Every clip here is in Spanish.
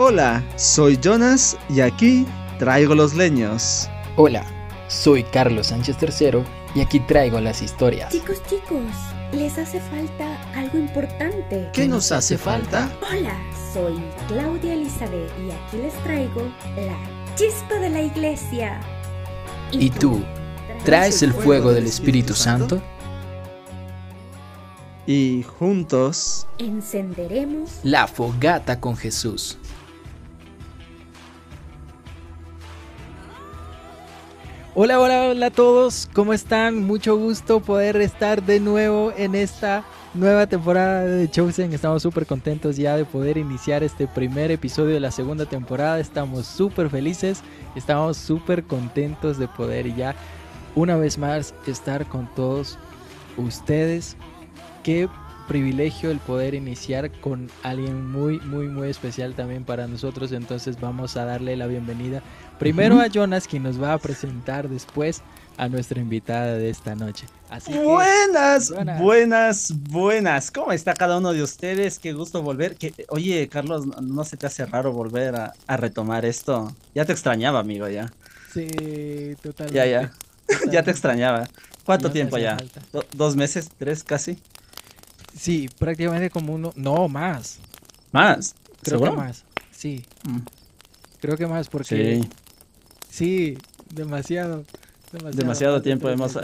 Hola, soy Jonas y aquí traigo los leños. Hola, soy Carlos Sánchez III y aquí traigo las historias. Chicos, chicos, les hace falta algo importante. ¿Qué nos hace falta? Hola, soy Claudia Elizabeth y aquí les traigo la chispa de la iglesia. ¿Y tú? ¿Traes el fuego del Espíritu Santo? Y juntos encenderemos la fogata con Jesús. Hola, hola, hola a todos, ¿cómo están? Mucho gusto poder estar de nuevo en esta nueva temporada de Chosen. Estamos súper contentos ya de poder iniciar este primer episodio de la segunda temporada. Estamos súper felices, estamos súper contentos de poder ya una vez más estar con todos ustedes. Qué privilegio el poder iniciar con alguien muy, muy, muy especial también para nosotros. Entonces vamos a darle la bienvenida primero a Jonas, quien nos va a presentar después a nuestra invitada de esta noche. Así buenas, buenas, buenas, ¿Cómo está cada uno de ustedes? Qué gusto volver. Que, oye, Carlos, ¿no se te hace raro volver a, retomar esto? Ya te extrañaba, amigo, ya. Sí, totalmente. Ya, ya. ya te extrañaba. ¿Cuánto tiempo ya? ¿Dos meses? ¿Tres casi? Sí, prácticamente como uno. No, más. ¿Más? Creo que más. Sí. Mm. Creo que más porque. Sí. Sí, demasiado. Demasiado, tiempo. Hemos,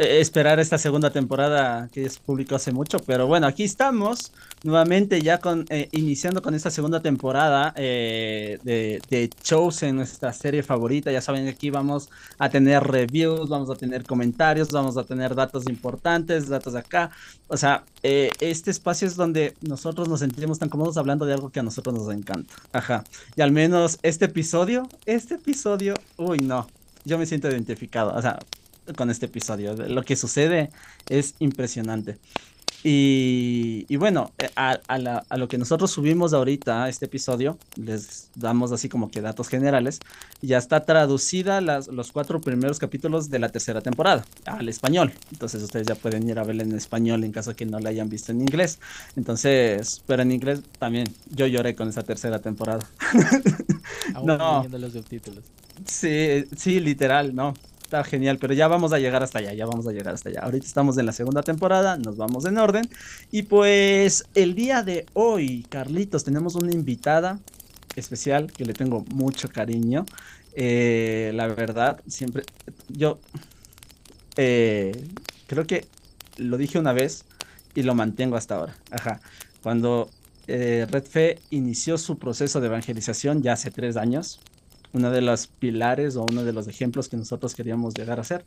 eh, esperar esta segunda temporada que es publicó hace mucho, pero bueno, aquí estamos nuevamente ya con eh, iniciando con esta segunda temporada eh, de, de, shows en nuestra serie favorita. Ya saben aquí vamos a tener reviews, vamos a tener comentarios, vamos a tener datos importantes, datos de acá. O sea, este espacio es donde nosotros nos sentimos tan cómodos hablando de algo que a nosotros nos encanta. Ajá. Y al menos este episodio, este episodio, uy, no. Yo me siento identificado. O sea, con este episodio. Lo que sucede es impresionante. Y, bueno, eh, a, lo que nosotros subimos ahorita, este episodio, les damos así como que datos generales, ya está traducida las, los cuatro primeros capítulos de la tercera temporada al español. Entonces ustedes ya pueden ir a verla en español en caso que no la hayan visto en inglés. Entonces, pero en inglés también, yo lloré con esa tercera temporada. no. los subtítulos. Sí, sí, literal, no está genial, pero ya vamos a llegar hasta allá, ya vamos a llegar hasta allá. Ahorita estamos en la segunda temporada, nos vamos en orden. Y pues el día de hoy, Carlitos, tenemos una invitada especial que le tengo mucho cariño. Eh, la verdad, siempre, yo eh, creo que lo dije una vez y lo mantengo hasta ahora. Ajá. Cuando eh, Red Fe inició su proceso de evangelización ya hace tres años, uno de los pilares o uno de los ejemplos que nosotros queríamos llegar a hacer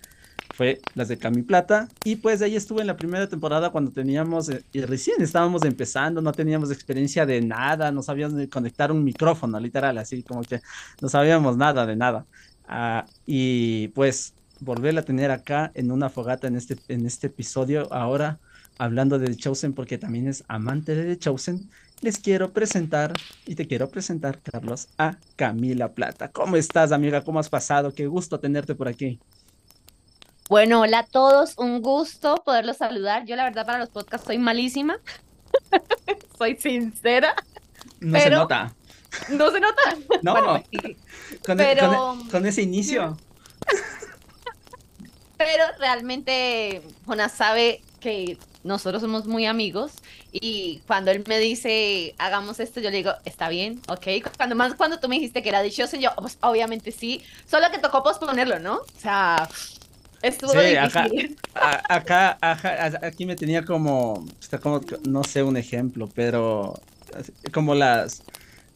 fue las de Cami Plata. Y pues ahí estuve en la primera temporada cuando teníamos, eh, y recién estábamos empezando, no teníamos experiencia de nada, no sabíamos de conectar un micrófono, literal, así como que no sabíamos nada de nada. Ah, y pues volverla a tener acá en una fogata en este, en este episodio ahora hablando de The Chosen porque también es amante de The Chosen les quiero presentar y te quiero presentar, Carlos, a Camila Plata. ¿Cómo estás, amiga? ¿Cómo has pasado? Qué gusto tenerte por aquí. Bueno, hola a todos, un gusto poderlos saludar. Yo la verdad para los podcasts soy malísima, soy sincera. No se nota. No se nota. No, e-, pero... con, ese inicio. pero realmente Jonas sabe que nosotros somos muy amigos y cuando él me dice, hagamos esto, yo le digo, está bien, ok. Cuando más cuando tú me dijiste que era dichoso, yo, pues obviamente sí, solo que tocó posponerlo, ¿no? O sea, estuvo sí, difícil. Acá, acá, aquí me tenía como, como, no sé un ejemplo, pero como las...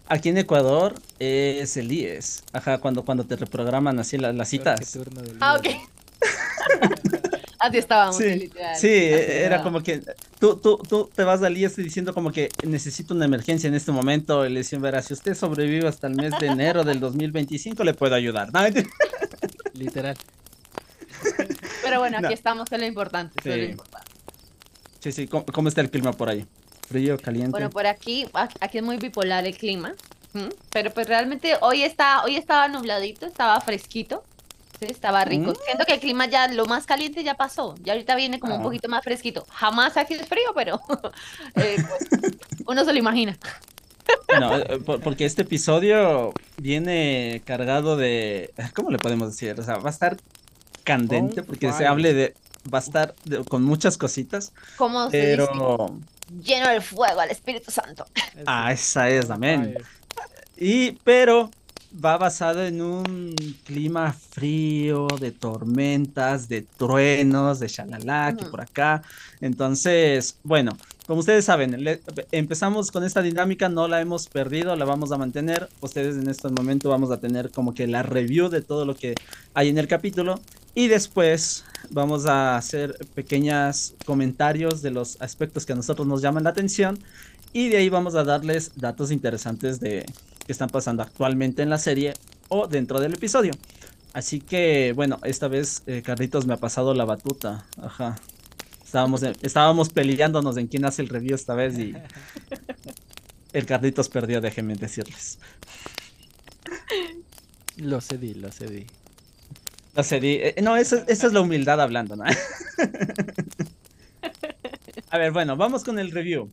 Aquí en Ecuador es el IES. Ajá, cuando, cuando te reprograman así las, las citas. Ah, ok. Así estábamos, sí, Sí, era como que tú, tú, tú te vas al IES diciendo como que necesito una emergencia en este momento. Y le decían, verá, si usted sobrevive hasta el mes de enero del 2025, le puedo ayudar. Literal. Pero bueno, aquí estamos, es lo importante. Sí, lo importante. sí, sí. ¿Cómo, está el clima por ahí? ¿Frío, caliente? Bueno, por aquí, aquí es muy bipolar el clima. Pero pues realmente hoy está, hoy estaba nubladito, estaba fresquito. Sí, estaba rico. Mm. Siento que el clima ya, lo más caliente ya pasó. Ya ahorita viene como un poquito más fresquito. Jamás aquí es frío, pero eh, pues, uno se lo imagina. Bueno, eh, por- porque este episodio viene cargado de, ¿cómo le podemos decir? O sea, va a estar candente On porque se hable de, va a estar de- con muchas cositas, ¿Cómo se dice? pero, Lleno del fuego al Espíritu Santo. ah, esa es, amén. Y, pero va basado en un clima frío, de tormentas, de truenos, de shalala, que por acá. Entonces, bueno, como ustedes saben, le- empezamos con esta dinámica, no la hemos perdido, la vamos a mantener. Ustedes en este momento vamos a tener como que la review de todo lo que hay en el capítulo. Y después vamos a hacer pequeños comentarios de los aspectos que a nosotros nos llaman la atención. Y de ahí vamos a darles datos interesantes de que están pasando actualmente en la serie o dentro del episodio. Así que, bueno, esta vez eh, Carlitos me ha pasado la batuta. Ajá. Estábamos, estábamos peleándonos en quién hace el review esta vez y el Carlitos perdió, déjenme decirles. Lo cedí, lo cedí. Sé, di- eh, no, esa, esa es la humildad hablando, ¿no? A ver, bueno, vamos con el review.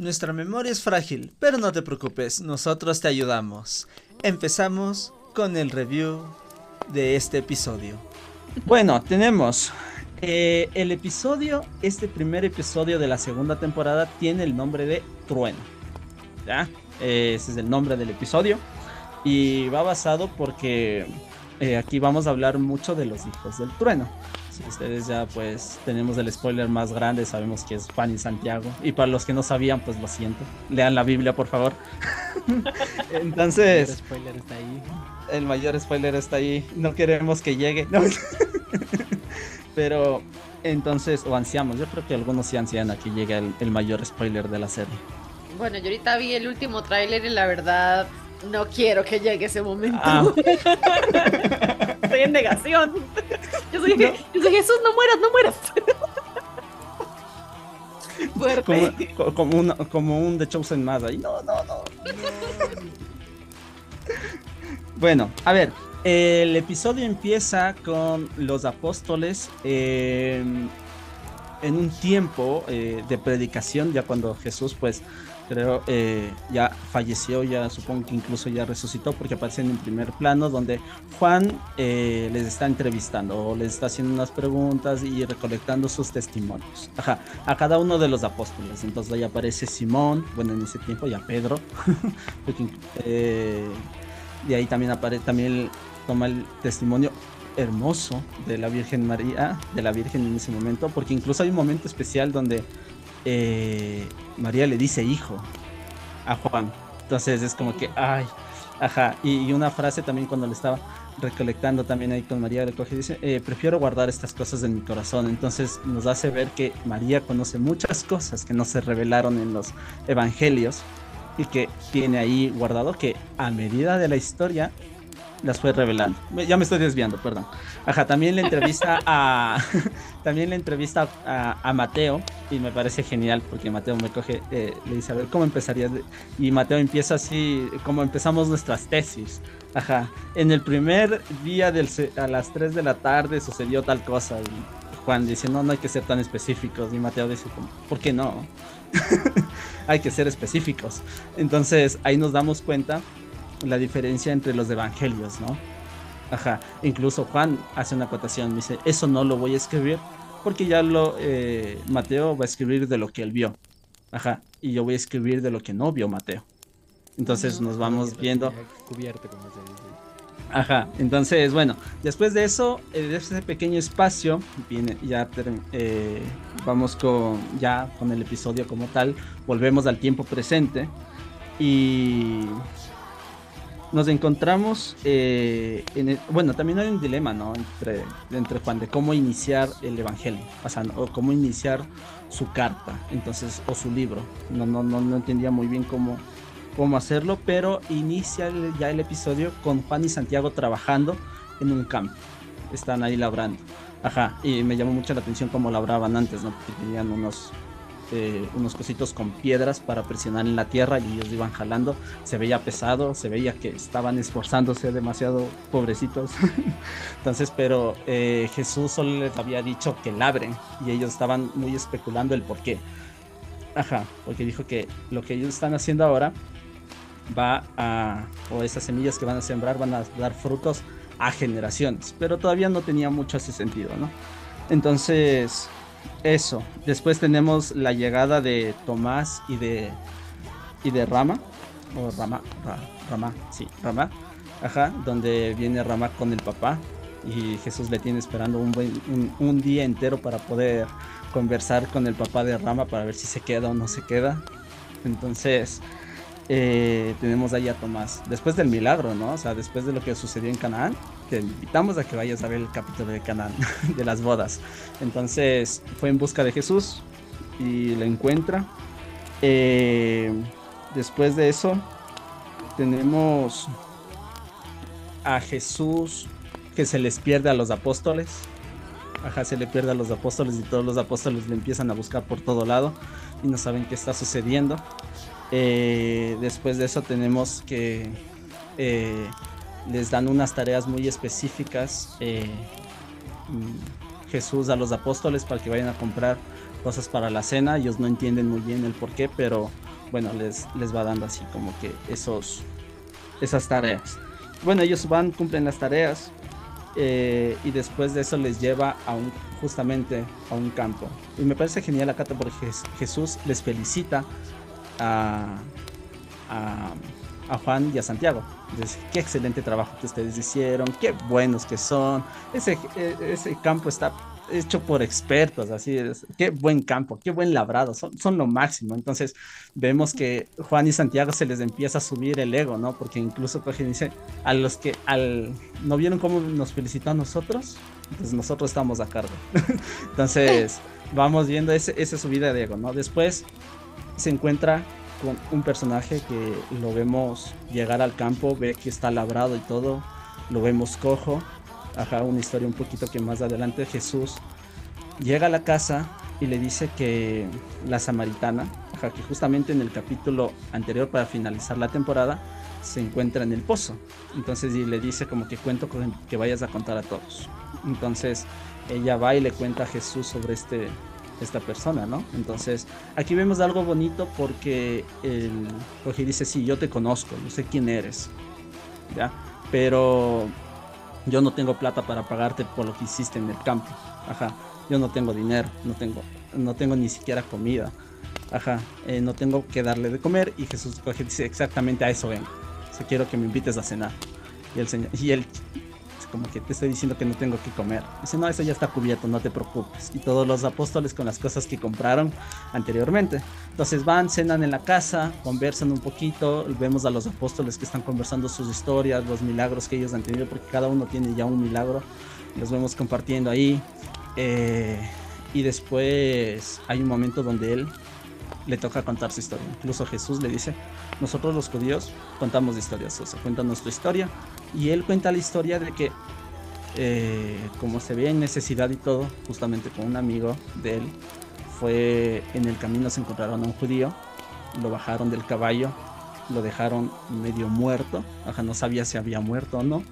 Nuestra memoria es frágil, pero no te preocupes, nosotros te ayudamos. Empezamos con el review de este episodio. Bueno, tenemos eh, el episodio, este primer episodio de la segunda temporada tiene el nombre de Trueno. ¿Ya? Ese es el nombre del episodio. Y va basado porque eh, aquí vamos a hablar mucho de los hijos del trueno. Ustedes ya pues tenemos el spoiler más grande, sabemos que es Juan y Santiago. Y para los que no sabían, pues lo siento. Lean la Biblia, por favor. El Entonces, spoiler está ahí. el mayor spoiler está ahí. No queremos que llegue. No. Pero entonces, o ansiamos, yo creo que algunos sí ansian a que llegue el, el mayor spoiler de la serie. Bueno, yo ahorita vi el último tráiler y la verdad no quiero que llegue ese momento. Ah. Estoy en negación. Yo soy, yo soy Jesús, no mueras, no mueras. Fuerte. Como, co- como, una- como un The Chosen más ahí. No, no, no. Bueno, a ver. El episodio empieza con los apóstoles eh, en un tiempo eh, de predicación, ya cuando Jesús, pues, creo, eh, ya falleció, ya supongo que incluso ya resucitó, porque aparece en el primer plano, donde Juan eh, les está entrevistando o les está haciendo unas preguntas y recolectando sus testimonios. Ajá, a cada uno de los apóstoles. Entonces ahí aparece Simón, bueno, en ese tiempo ya Pedro, porque, eh, de ahí también aparece, también toma el testimonio hermoso de la Virgen María, de la Virgen en ese momento, porque incluso hay un momento especial donde eh, María le dice hijo a Juan. Entonces es como que, ay, ajá. Y, una frase también cuando le estaba recolectando también ahí con María, le coge y dice, eh, prefiero guardar estas cosas en mi corazón. Entonces nos hace ver que María conoce muchas cosas que no se revelaron en los evangelios y que tiene ahí guardado que a medida de la historia las fue revelando. Ya me estoy desviando, perdón. Ajá, también le entrevista a también le entrevista a, Mateo y me parece genial porque Mateo me coge, eh, le dice, a ver, ¿cómo empezarías? de-?" Y Mateo empieza así, como empezamos nuestras tesis. Ajá, en el primer día del, a las 3 de la tarde sucedió tal cosa y Juan dice, no, no hay que ser tan específicos y Mateo dice, ¿por qué no? hay que ser específicos. Entonces ahí nos damos cuenta la diferencia entre los evangelios, ¿no? Ajá, incluso Juan hace una acotación, dice, eso no lo voy a escribir porque ya lo, eh, Mateo va a escribir de lo que él vio, ajá, y yo voy a escribir de lo que no vio Mateo. Entonces nos vamos viendo, Cubierto, como se dice. ajá, entonces bueno, después de eso, eh, de ese pequeño espacio, viene, ya eh, vamos con, ya con el episodio como tal, volvemos al tiempo presente y nos encontramos eh, en el- bueno también hay un dilema no entre entre Juan de cómo iniciar el evangelio o sea o cómo iniciar su carta entonces o su libro. No no no, no entendía muy bien cómo cómo hacerlo pero inicia ya el episodio con Juan y Santiago trabajando en un campo. Están ahí labrando. Ajá y me llamó mucho la atención cómo labraban antes no porque tenían unos eh, unos cositos con piedras para presionar en la tierra y ellos iban jalando. Se veía pesado, se veía que estaban esforzándose demasiado, pobrecitos. Entonces, pero eh, Jesús solo les había dicho que labren y ellos estaban muy especulando el por qué. Ajá, porque dijo que lo que ellos están haciendo ahora va a, o esas semillas que van a sembrar van a dar frutos a generaciones, pero todavía no tenía mucho ese sentido, ¿no? Entonces, eso. Después tenemos la llegada de Tomás y de, y de Rama, o Rama, Rama, sí, Rama, ajá, donde viene Rama con el papá y Jesús le tiene esperando un, buen, un día entero para poder conversar con el papá de Rama para ver si se queda o no se queda. Entonces, eh, tenemos ahí a Tomás. Después del milagro, ¿no? O sea, después de lo que sucedió en Canaán, te invitamos a que vayas a ver el capítulo de Canaán, de las bodas. Entonces, fue en busca de Jesús y lo encuentra. Eh, después de eso, tenemos a Jesús que se les pierde a los apóstoles ajá, se le pierde a los apóstoles y todos los apóstoles le empiezan a buscar por todo lado y no saben qué está sucediendo. Eh, después de eso tenemos que eh, les dan unas tareas muy específicas eh, Jesús a los apóstoles para que vayan a comprar cosas para la cena. Ellos no entienden muy bien el por qué, pero bueno, les, les va dando así como que esos, esas tareas. Bueno, ellos van, cumplen las tareas, eh, y después de eso les lleva a un, justamente a un campo. Y me parece genial acá porque Jesús les felicita a, a, Juan y a Santiago. Qué excelente trabajo que ustedes hicieron, qué buenos que son. Ese, e, ese campo está hecho por expertos, así es. Qué buen campo, qué buen labrado, son, son lo máximo. Entonces vemos que Juan y Santiago se les empieza a subir el ego, ¿no? Porque incluso coge dice, a los que al no vieron cómo nos felicitó a nosotros, pues nosotros estamos a cargo. Entonces vamos viendo esa subida de ego, ¿no? Después se encuentra con un personaje que lo vemos llegar al campo, ve que está labrado y todo, lo vemos cojo, ajá, una historia un poquito que más adelante Jesús llega a la casa y le dice que la samaritana, ajá, que justamente en el capítulo anterior para finalizar la temporada se encuentra en el pozo. Entonces y le dice como que cuento que vayas a contar a todos. Entonces ella va y le cuenta a Jesús sobre este esta persona, ¿no? Entonces, aquí vemos algo bonito porque el dice, sí, yo te conozco, yo sé quién eres, ¿ya? Pero yo no tengo plata para pagarte por lo que hiciste en el campo. Ajá. Yo no tengo dinero, no tengo, no tengo ni siquiera comida. Ajá. Eh, no tengo que darle de comer. Y Jesús dice exactamente a eso vengo. O quiero que me invites a cenar. Y el señor, y él como que te estoy diciendo que no tengo que comer. Dice, no, eso ya está cubierto, no te preocupes. Y todos los apóstoles con las cosas que compraron anteriormente. Entonces van, cenan en la casa, conversan un poquito, vemos a los apóstoles que están conversando sus historias, los milagros que ellos han tenido, porque cada uno tiene ya un milagro. Los vemos compartiendo ahí. Eh, y después hay un momento donde él le toca contar su historia. Incluso Jesús le dice, nosotros los judíos contamos historias, o sea, cuentan nuestra historia. Y él cuenta la historia de que, eh, como se veía en necesidad y todo, justamente con un amigo de él, fue en el camino se encontraron a un judío, lo bajaron del caballo, lo dejaron medio muerto, Ajá, no sabía si había muerto o no.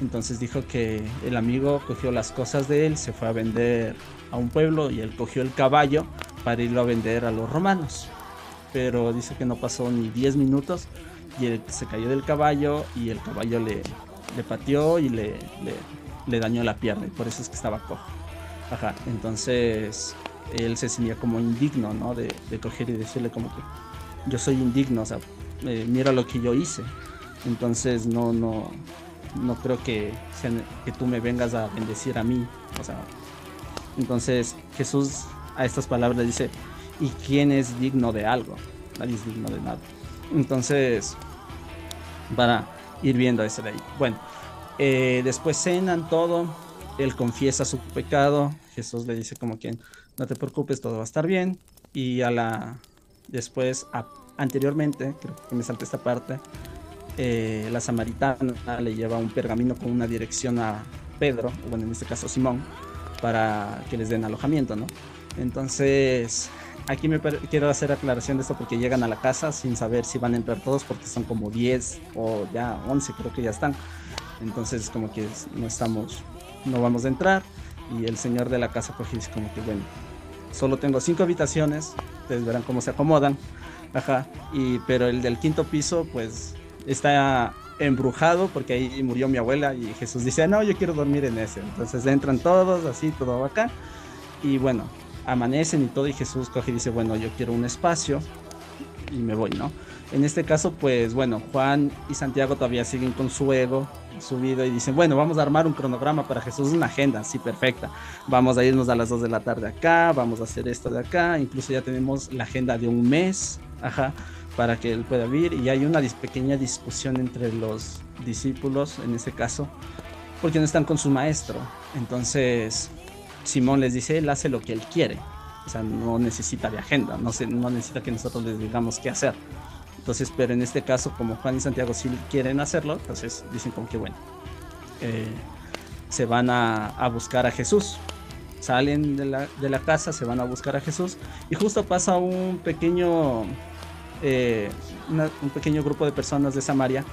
Entonces dijo que el amigo cogió las cosas de él, se fue a vender a un pueblo y él cogió el caballo para irlo a vender a los romanos. Pero dice que no pasó ni 10 minutos y él se cayó del caballo y el caballo le, le pateó y le, le, dañó la pierna y por eso es que estaba cojo. Ajá, entonces él se sentía como indigno, ¿no? De, de coger y decirle como que yo soy indigno, o sea, eh, mira lo que yo hice. Entonces no, no, no creo que, que tú me vengas a bendecir a mí. O sea, entonces Jesús a estas palabras dice, ¿y quién es digno de algo? Nadie es digno de nada. Entonces, para ir viendo ese de ahí. Bueno, eh, después cenan todo, él confiesa su pecado, Jesús le dice como quien, no te preocupes, todo va a estar bien. Y a la, después, anteriormente, creo que me salté esta parte, eh, la samaritana le lleva un pergamino con una dirección a Pedro, bueno, en este caso Simón, para que les den alojamiento, ¿no? Entonces, aquí me quiero hacer aclaración de esto porque llegan a la casa sin saber si van a entrar todos porque son como 10 o ya 11 creo que ya están. Entonces como que no estamos, no vamos a entrar y el señor de la casa coge dice como que bueno, solo tengo cinco habitaciones, ustedes verán cómo se acomodan. Ajá. Y, pero el del quinto piso, pues, está embrujado porque ahí murió mi abuela y Jesús dice, no, yo quiero dormir en ese. Entonces entran todos, así, todo acá. Y bueno, amanecen y todo y Jesús coge y dice, bueno, yo quiero un espacio y me voy, ¿no? En este caso, pues bueno, Juan y Santiago todavía siguen con su ego subido y dicen, bueno, vamos a armar un cronograma para Jesús, una agenda, sí, perfecta. Vamos a irnos a las 2 de la tarde acá, vamos a hacer esto de acá, incluso ya tenemos la agenda de un mes, ajá, para que él pueda vivir y hay una pequeña discusión entre los discípulos, en este caso, porque no están con su maestro. Entonces, Simón les dice, él hace lo que él quiere. O sea, no necesita de agenda, no, se, no necesita que nosotros les digamos qué hacer. Entonces, pero en este caso, como Juan y Santiago sí quieren hacerlo, entonces dicen como que bueno, eh, se van a, a, buscar a Jesús. Salen de la, de la, casa, se van a buscar a Jesús y justo pasa un pequeño, eh, un pequeño grupo de personas de Samaria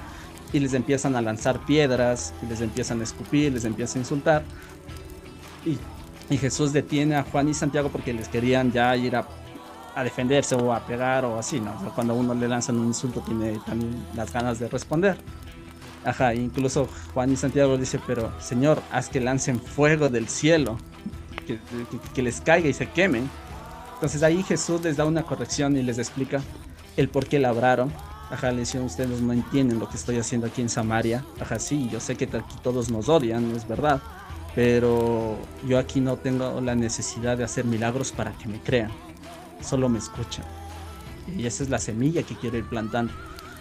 y les empiezan a lanzar piedras, les empiezan a escupir, les empiezan a insultar. Y, y Jesús detiene a Juan y Santiago porque les querían ya ir a defenderse o a pegar o así, ¿no? O sea, cuando uno le lanzan un insulto tiene también las ganas de responder. Ajá, incluso Juan y Santiago dice, pero Señor, haz que lancen fuego del cielo, que, les caiga y se quemen. Entonces ahí Jesús les da una corrección y les explica el por qué labraron. Ajá, le dicen, ustedes no entienden lo que estoy haciendo aquí en Samaria. Ajá, sí, yo sé que aquí todos nos odian, es verdad. Pero yo aquí no tengo la necesidad de hacer milagros para que me crean solo me escuchan. Y esa es la semilla que quiero ir plantando.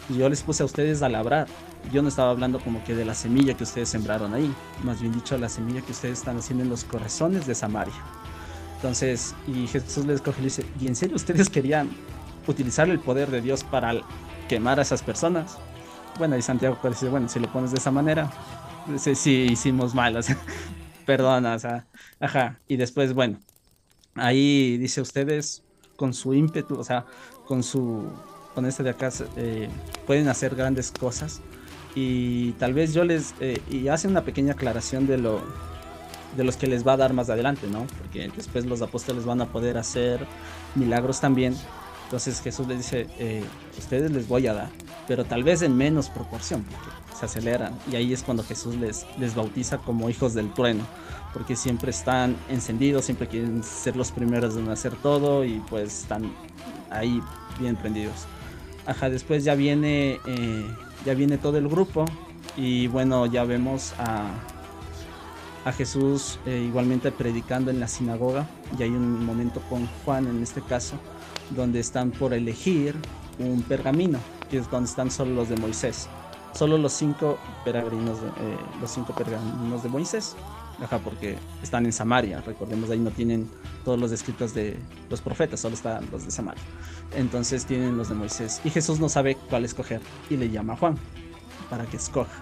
Yo les puse a ustedes a labrar. Yo no estaba hablando como que de la semilla que ustedes sembraron ahí, más bien dicho, la semilla que ustedes están haciendo en los corazones de Samaria. Entonces, y Jesús les coge y dice, ¿y en serio ustedes querían utilizar el poder de Dios para quemar a esas personas? Bueno, y Santiago decir, bueno, si lo pones de esa manera, sí, hicimos mal, o sea, perdona, o sea, ajá. Y después, bueno, ahí dice ustedes con su ímpetu, o sea, con su, con este de acá, eh, pueden hacer grandes cosas. Y tal vez yo les, eh, y hace una pequeña aclaración de lo, de los que les va a dar más adelante, ¿no? Porque después los apóstoles van a poder hacer milagros también. Entonces Jesús les dice, eh, ustedes les voy a dar, pero tal vez en menos proporción, aceleran. Y ahí es cuando Jesús les, les bautiza como hijos del trueno porque siempre están encendidos, siempre quieren ser los primeros en hacer todo y pues están ahí bien prendidos. Ajá, después ya viene, eh, ya viene todo el grupo y bueno, ya vemos a, a Jesús eh, igualmente predicando en la sinagoga y hay un momento con Juan en este caso donde están por elegir un pergamino, que es donde están solo los de Moisés, solo los cinco peregrinos, eh, los cinco pergaminos de Moisés Ajá, porque están en Samaria, recordemos, ahí no tienen todos los escritos de los profetas, solo están los de Samaria. Entonces tienen los de Moisés. Y Jesús no sabe cuál escoger y le llama a Juan para que escoja.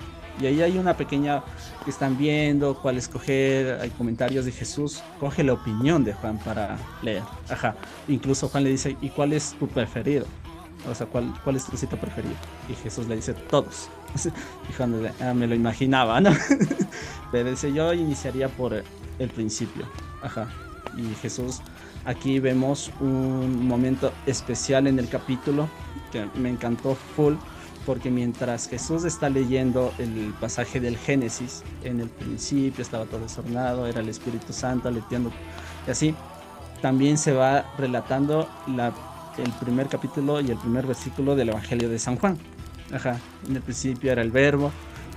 Y ahí hay una pequeña que están viendo cuál escoger, hay comentarios de Jesús, coge la opinión de Juan para leer. Ajá. Incluso Juan le dice, ¿y cuál es tu preferido? O sea, ¿cuál, cuál es tu cita preferido? Y Jesús le dice, todos. Y ah, me lo imaginaba, ¿no? Pero dice, yo iniciaría por el principio. Ajá. Y Jesús, aquí vemos un momento especial en el capítulo que me encantó full. Porque mientras Jesús está leyendo el pasaje del Génesis, en el principio estaba todo desordenado, era el Espíritu Santo aleteando y así, también se va relatando la el primer capítulo y el primer versículo del Evangelio de San Juan. Ajá, en el principio era el verbo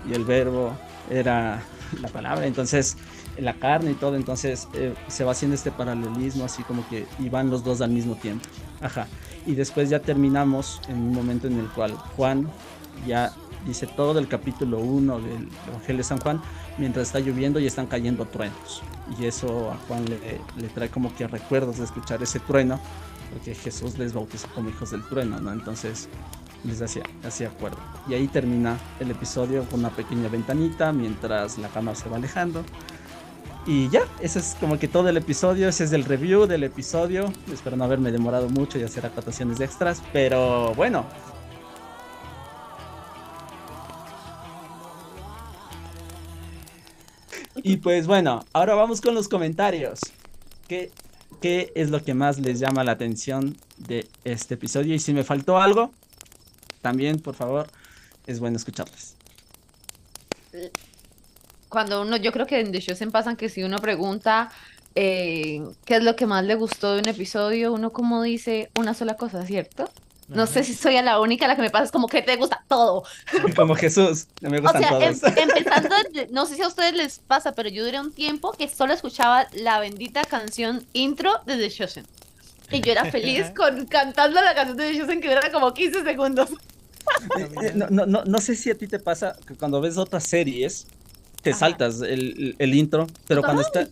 y el verbo era la palabra, entonces la carne y todo, entonces eh, se va haciendo este paralelismo así como que y van los dos al mismo tiempo. Ajá, y después ya terminamos en un momento en el cual Juan ya dice todo el capítulo 1 del Evangelio de San Juan mientras está lloviendo y están cayendo truenos. Y eso a Juan le, le trae como que recuerdos de escuchar ese trueno porque Jesús les bautizó como hijos del trueno, ¿no? Entonces les hacía, hacía acuerdo. Y ahí termina el episodio con una pequeña ventanita mientras la cámara se va alejando. Y ya, ese es como que todo el episodio, ese es el review del episodio. Espero no haberme demorado mucho y hacer acotaciones extras, pero bueno. Y pues bueno, ahora vamos con los comentarios. ¿Qué ¿Qué es lo que más les llama la atención de este episodio. Y si me faltó algo, también, por favor, es bueno escucharles. Cuando uno, yo creo que en The Chosen pasan que si uno pregunta eh, qué es lo que más le gustó de un episodio, uno como dice una sola cosa, ¿cierto? No sé si soy a la única a la que me pasa, es como que te gusta todo. Como Jesús, me O gustan sea, em- todos. empezando, no sé si a ustedes les pasa, pero yo duré un tiempo que solo escuchaba la bendita canción intro de The Chosen. Y yo era feliz con cantando la canción de The Chosen que dura como 15 segundos. Eh, No, no, no, no sé si a ti te pasa que cuando ves otras series, te Ajá. saltas el, el intro, pero cuando está...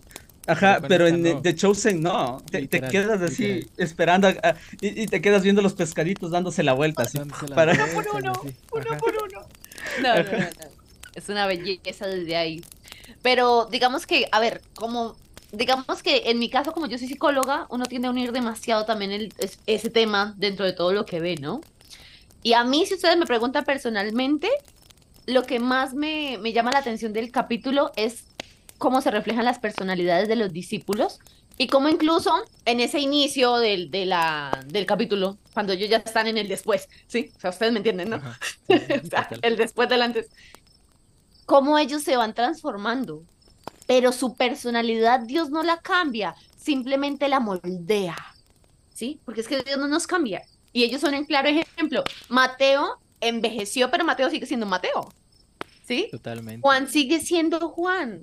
Ajá, Pero en no. The Chosen no, te, quedas así literal. esperando a- a- y, y te quedas viendo los pescaditos dándose la vuelta, así, la para... Uno por uno, así. uno por uno. No, no, no, no. Es una belleza desde ahí. Pero digamos que, a ver, como, digamos que en mi caso, como yo soy psicóloga, uno tiende a unir demasiado también el- es- ese tema dentro de todo lo que ve, ¿no? Y a mí, si ustedes me preguntan personalmente, lo que más me, me llama la atención del capítulo es cómo se reflejan las personalidades de los discípulos y cómo incluso en ese inicio del, de la, del capítulo, cuando ellos ya están en el después, ¿sí? O sea, ustedes me entienden, ¿no? Ajá. Sí, O sea, el después del antes. Cómo ellos se van transformando, pero su personalidad Dios no la cambia, simplemente la moldea, ¿sí? Porque es que Dios no nos cambia. Y ellos son un claro ejemplo. Mateo envejeció, pero Mateo sigue siendo Mateo, ¿sí? Totalmente. Juan sigue siendo Juan.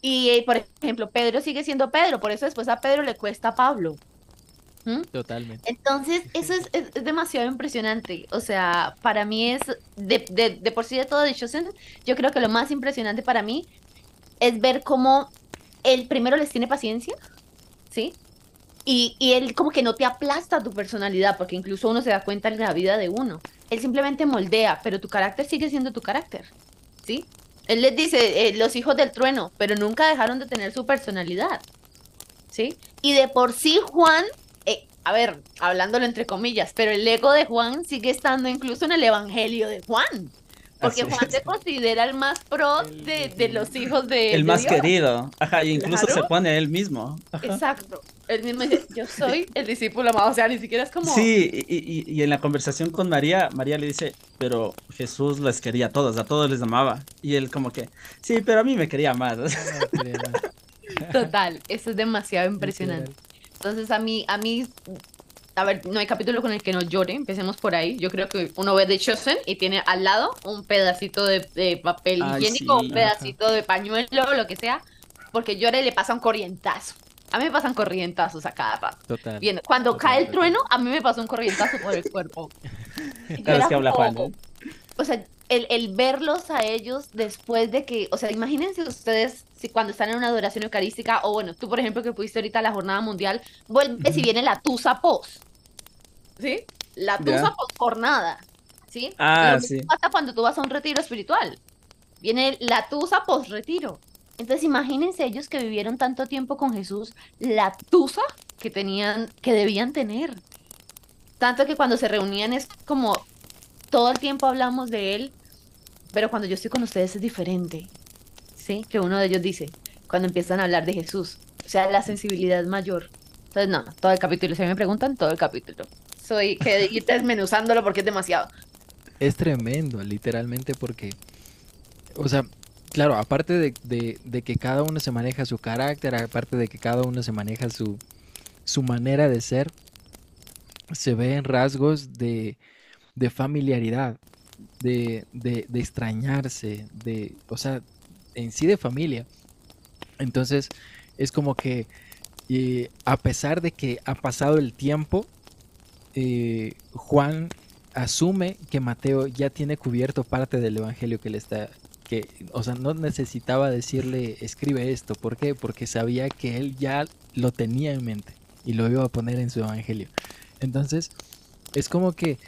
Y, eh, por ejemplo, Pedro sigue siendo Pedro, por eso después a Pedro le cuesta a Pablo. ¿Mm? Totalmente. Entonces, eso es, es- es demasiado impresionante. O sea, para mí es, de, de, de por sí de todo de Chosen, yo creo que lo más impresionante para mí es ver cómo él primero les tiene paciencia, ¿sí? Y, y él como que no te aplasta tu personalidad, porque incluso uno se da cuenta en la vida de uno. Él simplemente moldea, pero tu carácter sigue siendo tu carácter, ¿sí? Él les dice, eh, los hijos del trueno, pero nunca dejaron de tener su personalidad, ¿sí? Y de por sí Juan, eh, a ver, hablándolo entre comillas, pero el ego de Juan sigue estando incluso en el evangelio de Juan. Porque Así Juan es. se considera el más pro de, los hijos de El de más Dios. querido, ajá, y incluso Claro. se pone él mismo. Ajá. Exacto. Él mismo dice, yo soy el discípulo amado. O sea, ni siquiera es como... Sí, y, y- y en la conversación con María, María le dice, pero Jesús les quería a todos, a todos les amaba. Y él como que, sí, pero a mí me quería más. No. Total, eso es demasiado impresionante. Entonces a mí, a mí, a ver, no hay capítulo con el que no llore, empecemos por ahí. Yo creo que uno ve The Chosen y tiene al lado un pedacito de, de papel Ay, higiénico, sí, un pedacito de pañuelo, lo que sea, porque llora y le pasa un corrientazo. A mí me pasan corrientazos a cada rato. Total. Bien, cuando Total, cae el trueno, a mí me pasó un corrientazo por el cuerpo. Vez era que habla Juan. O sea, el, el verlos a ellos después de que, o sea, imagínense ustedes si cuando están en una adoración eucarística, o bueno, tú por ejemplo que pudiste ahorita a la jornada mundial, vuelves y viene la tusa post. ¿Sí? La tusa Ya. post jornada. ¿Sí? Ah, Lo mismo sí. pasa cuando tú vas a un retiro espiritual. Viene la tusa post retiro. Entonces imagínense ellos que vivieron tanto tiempo con Jesús, la tusa que tenían, que debían tener. Tanto que cuando se reunían es como todo el tiempo hablamos de él, pero cuando yo estoy con ustedes es diferente. ¿Sí? Que uno de ellos dice, cuando empiezan a hablar de Jesús. O sea, la sensibilidad es mayor. Entonces, no, todo el capítulo. Si me preguntan, todo el capítulo. Soy que ir desmenuzándolo porque es demasiado. Es tremendo, literalmente, porque, o sea, claro, aparte de, de- que cada uno se maneja su carácter, aparte de que cada uno se maneja su, su manera de ser, se ven rasgos de, de familiaridad, de extrañarse, de, o sea, en sí de familia. Entonces, es como que eh, a pesar de que ha pasado el tiempo, eh, Juan asume que Mateo ya tiene cubierto parte del evangelio que le está que o sea, no necesitaba decirle escribe esto, ¿por qué? Porque sabía que él ya lo tenía en mente y lo iba a poner en su evangelio. Entonces, es como que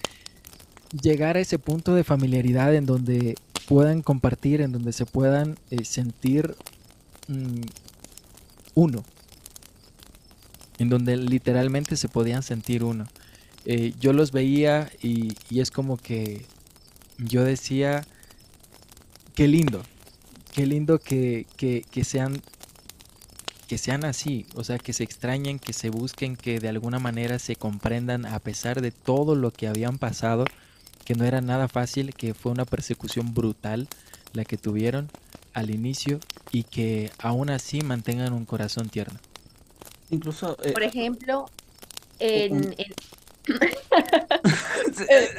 llegar a ese punto de familiaridad en donde puedan compartir, en donde se puedan eh, sentir mm, uno, en donde literalmente se podían sentir uno. Eh, yo los veía y, y es como que yo decía, qué lindo, qué lindo que, que- que sean que sean así, o sea, que se extrañen, que se busquen, que de alguna manera se comprendan a pesar de todo lo que habían pasado, que no era nada fácil, que fue una persecución brutal la que tuvieron al inicio y que aún así mantengan un corazón tierno. Incluso... eh, Por ejemplo, un- en, en- Eh,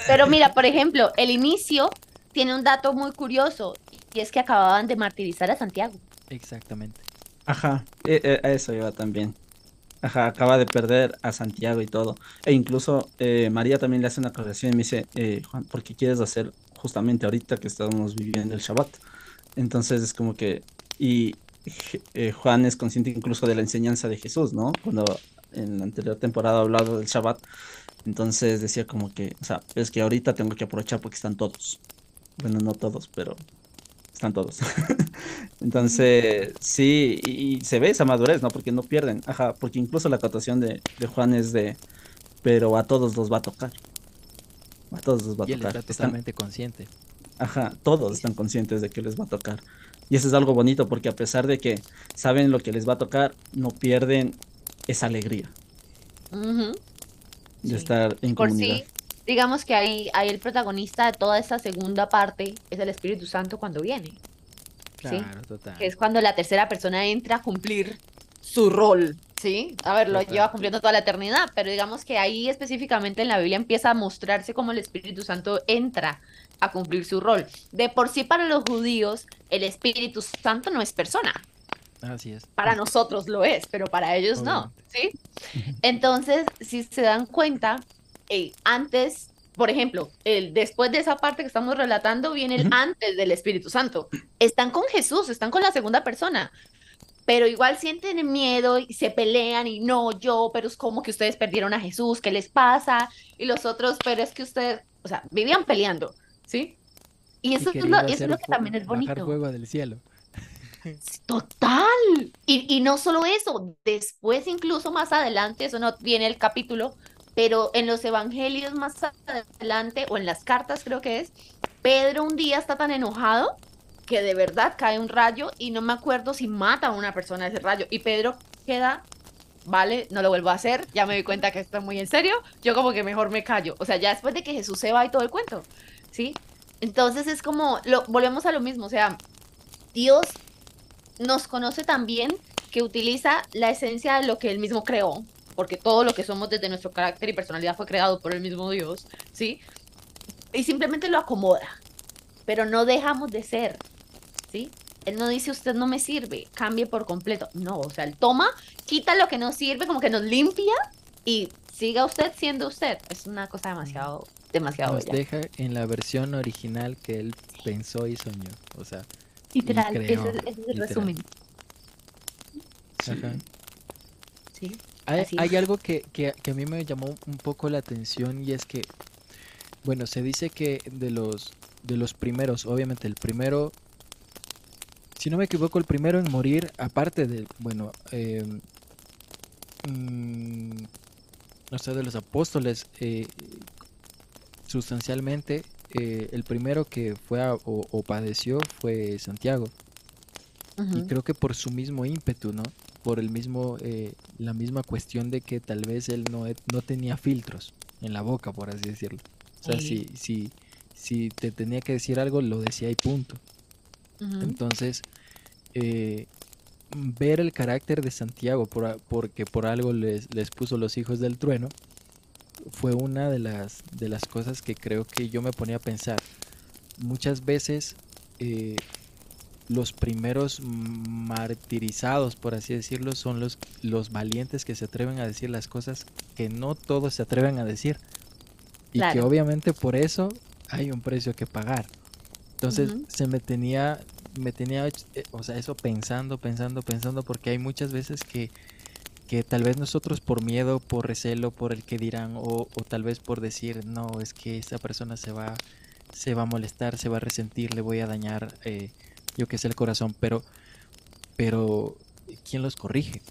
Pero mira, por ejemplo, el inicio tiene un dato muy curioso y es que acababan de martirizar a Santiago. Exactamente. Ajá, eh, eh, a eso iba también. Ajá, acaba de perder a Santiago y todo. E incluso eh, María también le hace una corrección y me dice, eh, Juan, ¿por qué quieres hacer justamente ahorita que estamos viviendo el Shabbat? Entonces es como que, y eh, Juan es consciente incluso de la enseñanza de Jesús, ¿no? Cuando en la anterior temporada ha hablado del Shabbat, entonces decía como que, o sea, es que ahorita tengo que aprovechar porque están todos. Bueno, no todos, pero están todos. Entonces, sí, y, y se ve esa madurez, ¿no? Porque no pierden. Ajá, porque incluso la acotación de, de Juan es de, pero a todos los va a tocar. A todos los va a Y él tocar. está Están- totalmente consciente. Ajá, todos están conscientes de que les va a tocar. Y eso es algo bonito porque a pesar de que saben lo que les va a tocar, no pierden esa alegría de Sí. estar en Por comunidad. sí, digamos que ahí, ahí el protagonista de toda esta segunda parte es el Espíritu Santo cuando viene, ¿sí? Claro, total. Que es cuando la tercera persona entra a cumplir su rol, ¿sí? A ver, lo Total. lleva cumpliendo toda la eternidad, pero digamos que ahí específicamente en la Biblia empieza a mostrarse cómo el Espíritu Santo entra a cumplir su rol. De por sí para los judíos, el Espíritu Santo no es persona. Así es. Para nosotros lo es, pero para ellos no. ¿sí? Entonces, si se dan cuenta, eh, antes, por ejemplo, el, después de esa parte que estamos relatando, viene el antes del Espíritu Santo. Están con Jesús, están con la segunda persona, pero igual sienten miedo y se pelean y no, yo, pero es como que ustedes perdieron a Jesús, ¿qué les pasa? Y los otros, pero es que ustedes, o sea, vivían peleando, ¿sí? Y Y eso es lo, eso es hacer lo que también es Bajar bonito. fuego del cielo. Total. Y, y no solo eso, después incluso más adelante, eso no viene el capítulo, pero en los evangelios más adelante, o en las cartas creo que es, Pedro un día está tan enojado que de verdad cae un rayo y no me acuerdo si mata a una persona ese rayo. Y Pedro queda, vale, no lo vuelvo a hacer, ya me di cuenta que está muy en serio, yo como que mejor me callo. O sea, ya después de que Jesús se va y todo el cuento, ¿sí? Entonces es como, lo, volvemos a lo mismo, o sea, Dios nos conoce también que utiliza la esencia de lo que él mismo creó, porque todo lo que somos desde nuestro carácter y personalidad fue creado por el mismo Dios, ¿sí? Y simplemente lo acomoda, pero no dejamos de ser, ¿sí? Él no dice usted no me sirve, cambie por completo. No, o sea, él toma, quita lo que no sirve, como que nos limpia y siga usted siendo usted. Es una cosa demasiado, demasiado Nos bella. deja en la versión original que él pensó y soñó. O sea, Literal, ese, es- ese es el literal. resumen. Sí. ajá. Sí. Hay, algo que, que- que a mí me llamó un poco la atención y es que, bueno, se dice que de los, de los primeros, obviamente el primero, si no me equivoco, el primero en morir, aparte de, bueno, eh, mm, o sea, de los apóstoles, eh, sustancialmente, eh, el primero que fue a- o, o padeció fue Santiago. Y creo que por su mismo ímpetu, ¿no? Por el mismo, eh, la misma cuestión de que tal vez él no, e- no tenía filtros en la boca, por así decirlo. O sea, si, si, si te tenía que decir algo, lo decía y punto. Entonces, eh, ver el carácter de Santiago, por, porque por algo les, les puso los hijos del trueno, fue una de las, de las cosas que creo que yo me ponía a pensar. Muchas veces eh, los primeros martirizados, por así decirlo, son los, los valientes que se atreven a decir las cosas que no todos se atreven a decir. Y que obviamente por eso hay un precio que pagar. Entonces se me tenía, me tenía, eh, o sea, eso pensando, pensando, pensando, porque hay muchas veces que, que tal vez nosotros por miedo, por recelo, por el que dirán, o, o tal vez por decir, no, es que esa persona se va, se va a molestar, se va a resentir, le voy a dañar, eh, yo qué sé, el corazón, pero, pero, ¿quién los corrige?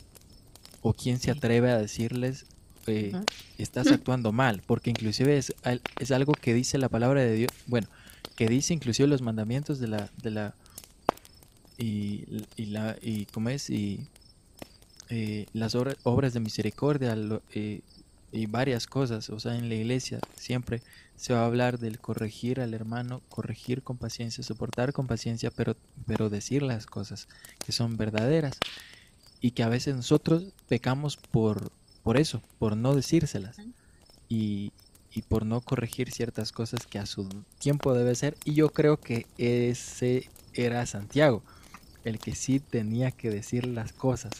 ¿O quién se atreve a decirles, eh, estás actuando mal? Porque inclusive es, es algo que dice la palabra de Dios, bueno, que dice inclusive los mandamientos de la, de la, y, y la, y cómo es, y eh, las obra- obras de misericordia lo- eh, y varias cosas. O sea, en la iglesia siempre se va a hablar del corregir al hermano, corregir con paciencia, soportar con paciencia, pero, pero decir las cosas que son verdaderas. Y que a veces nosotros pecamos por, por eso, por no decírselas. Y, y por no corregir ciertas cosas que a su tiempo debe ser. Y yo creo que ese era Santiago, el que sí tenía que decir las cosas.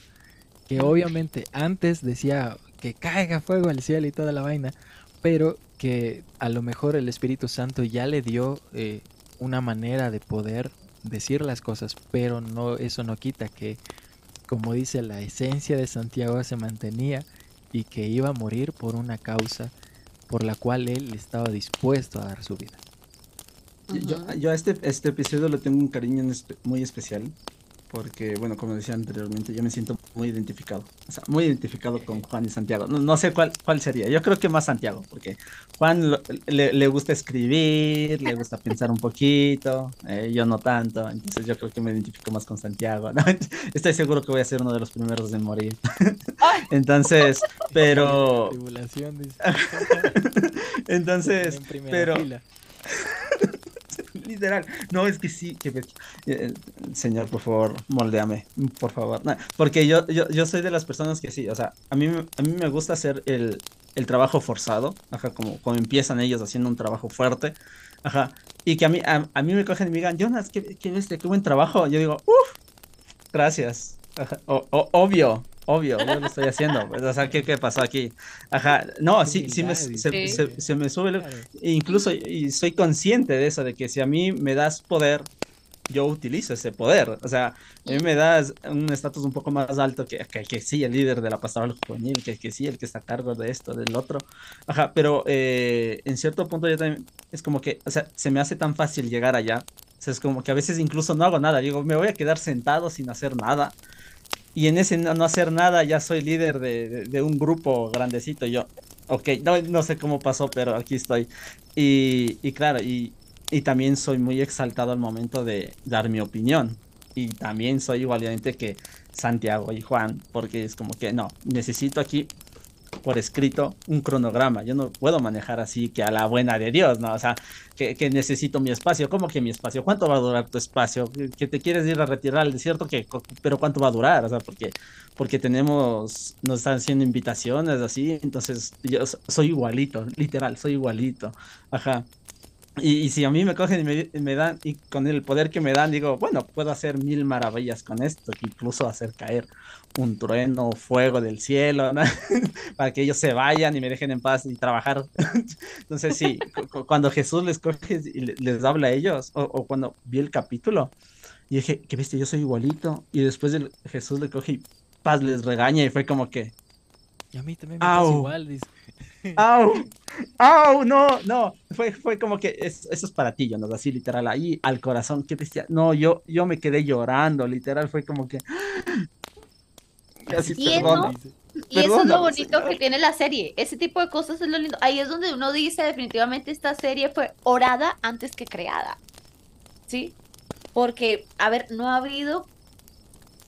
Que obviamente antes decía que caiga fuego al cielo y toda la vaina, pero que a lo mejor el Espíritu Santo ya le dio eh, una manera de poder decir las cosas, pero no eso no quita que, como dice, la esencia de Santiago se mantenía y que iba a morir por una causa por la cual él estaba dispuesto a dar su vida. Yo- Yo, a este, este episodio le tengo un cariño en espe- muy especial. Porque, bueno, como decía anteriormente, yo me siento muy identificado. O sea, muy identificado con Juan y Santiago. No, no sé cuál, cuál sería. Yo creo que más Santiago, porque Juan lo- le, le gusta escribir, le gusta pensar un poquito, eh, yo no tanto. Entonces yo creo que me identifico más con Santiago. ¿no? Estoy seguro que voy a ser uno de los primeros en morir. Entonces, pero... Entonces, pero... Literal. No, es que sí, que bestia. Eh, señor, por favor, moldeame, por favor. Porque yo, yo, yo soy de las personas que sí, o sea, a mí, a mí me gusta hacer el, el trabajo forzado, ajá, como, como empiezan ellos haciendo un trabajo fuerte, ajá, y que a mí, a, a mí me cogen y me digan, Jonas, qué, qué qué buen trabajo. Yo digo, uff, gracias. Ajá, o- o- obvio, obvio, yo lo estoy haciendo. pues, o sea, ¿qué, qué pasó aquí? Ajá, no, sí, sí me, se, dice. se- se me sube el, e incluso y soy consciente de eso, de que si a mí me das poder, yo utilizo ese poder. O sea, a mí me das un estatus un poco más alto que, que, que sí, el líder de la pastoral juvenil, que, que sí, el que está a cargo de esto, del otro. Ajá, pero eh, en cierto punto yo también, es como que, o sea, se me hace tan fácil llegar allá. O sea, es como que a veces incluso no hago nada. Digo, me voy a quedar sentado sin hacer nada. Y en ese no, no hacer nada ya soy líder de, de- un grupo grandecito. Yo, ok, no, no sé cómo pasó, pero aquí estoy. Y, y claro, y, y también soy muy exaltado al momento de dar mi opinión. Y también soy igualmente que Santiago y Juan, porque es como que no, necesito aquí por escrito un cronograma. Yo no puedo manejar así que a la buena de Dios, ¿no? O sea, que, que necesito mi espacio. ¿Cómo que mi espacio? ¿Cuánto va a durar tu espacio? ¿Que, te quieres ir a retirar al desierto? que ¿Pero cuánto va a durar? O sea, porque, porque tenemos, nos están haciendo invitaciones así, entonces yo so- soy igualito, literal, soy igualito. Ajá. Y, y si a mí me cogen y me, me dan, y con el poder que me dan, digo, bueno, puedo hacer mil maravillas con esto, incluso hacer caer un trueno, fuego del cielo, ¿no? para que ellos se vayan y me dejen en paz y trabajar. Entonces, sí, cu- cu- cuando Jesús les coge y le- les habla a ellos, o, o cuando vi el capítulo, y dije, qué bestia, yo soy igualito. Y después el- Jesús le coge y paz les regaña y fue como que, Y a mí también me pasa igual, dice. ¡Au! ¡Au! No, no. Fue, fue como que es- eso es para ti, Jonas, así literal, ahí al corazón, qué bestia. No, yo, yo me quedé llorando, literal, fue como que. Perdona. Dice. Y eso es lo bonito señor. que tiene la serie. Ese tipo de cosas es lo lindo. Ahí es donde uno dice definitivamente esta serie fue orada antes que creada. ¿Sí? Porque, a ver, no ha habido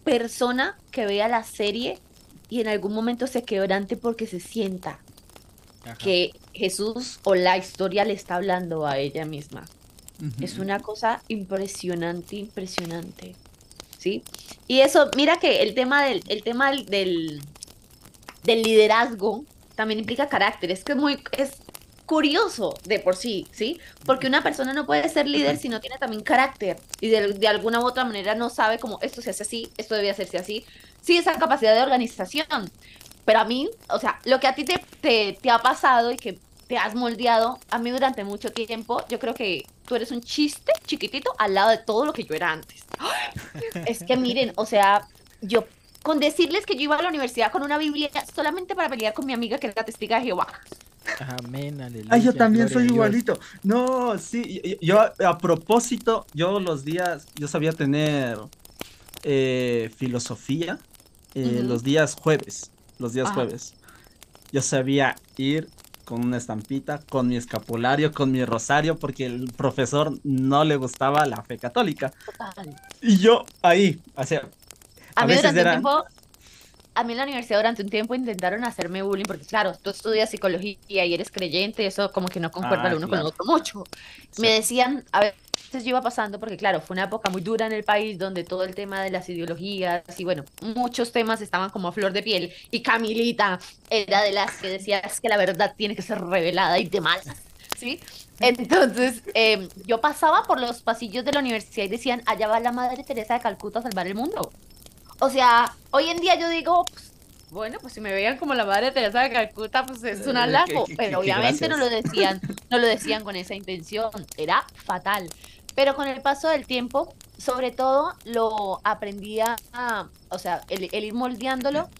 persona que vea la serie y en algún momento se quebrante porque se sienta Ajá. que Jesús o la historia le está hablando a ella misma. Es una cosa impresionante, impresionante. ¿Sí? Y eso, mira que el tema del, el tema del, del, del liderazgo también implica carácter. Es que es muy, es curioso de por sí, ¿sí? Porque una persona no puede ser líder si no tiene también carácter y de, de alguna u otra manera no sabe cómo esto se hace así, esto debe hacerse así. Sí, esa capacidad de organización. Pero a mí, o sea, lo que a ti te, te, te ha pasado y que te has moldeado, a mí durante mucho tiempo, yo creo que tú eres un chiste chiquitito al lado de todo lo que yo era antes. Es que miren, o sea, yo con decirles que yo iba a la universidad con una Biblia solamente para pelear con mi amiga que era testiga de Jehová. Amén, aleluya. Ay, yo también soy igualito. No, sí, yo a, a propósito, yo los días, yo sabía tener eh, filosofía eh, los días jueves, los días Ajá. jueves. Yo sabía ir con una estampita, con mi escapulario, con mi rosario, porque el profesor no le gustaba la fe católica. Total. Y yo ahí, o sea, A, A mí veces durante era- un tiempo a mí en la universidad durante un tiempo intentaron hacerme bullying, porque claro, tú estudias psicología y eres creyente, eso como que no concuerda Ah, el uno con el otro mucho. Me decían, a veces yo iba pasando, porque claro, fue una época muy dura en el país donde todo el tema de las ideologías y bueno, muchos temas estaban como a flor de piel. Y Camilita era de las que decía "Es que la verdad tiene que ser revelada y de malas, ¿sí? Entonces, em, yo pasaba por los pasillos de la universidad y decían, allá va la Madre Teresa de Calcuta a salvar el mundo. O sea, hoy en día yo digo, pues, bueno, pues si me veían como la Madre Teresa de Calcuta, pues es un Eh, halago, pero qué obviamente no lo decían, no lo decían con esa intención, era fatal. Pero con el paso del tiempo, sobre todo lo aprendí a, o sea, el, el ir moldeándolo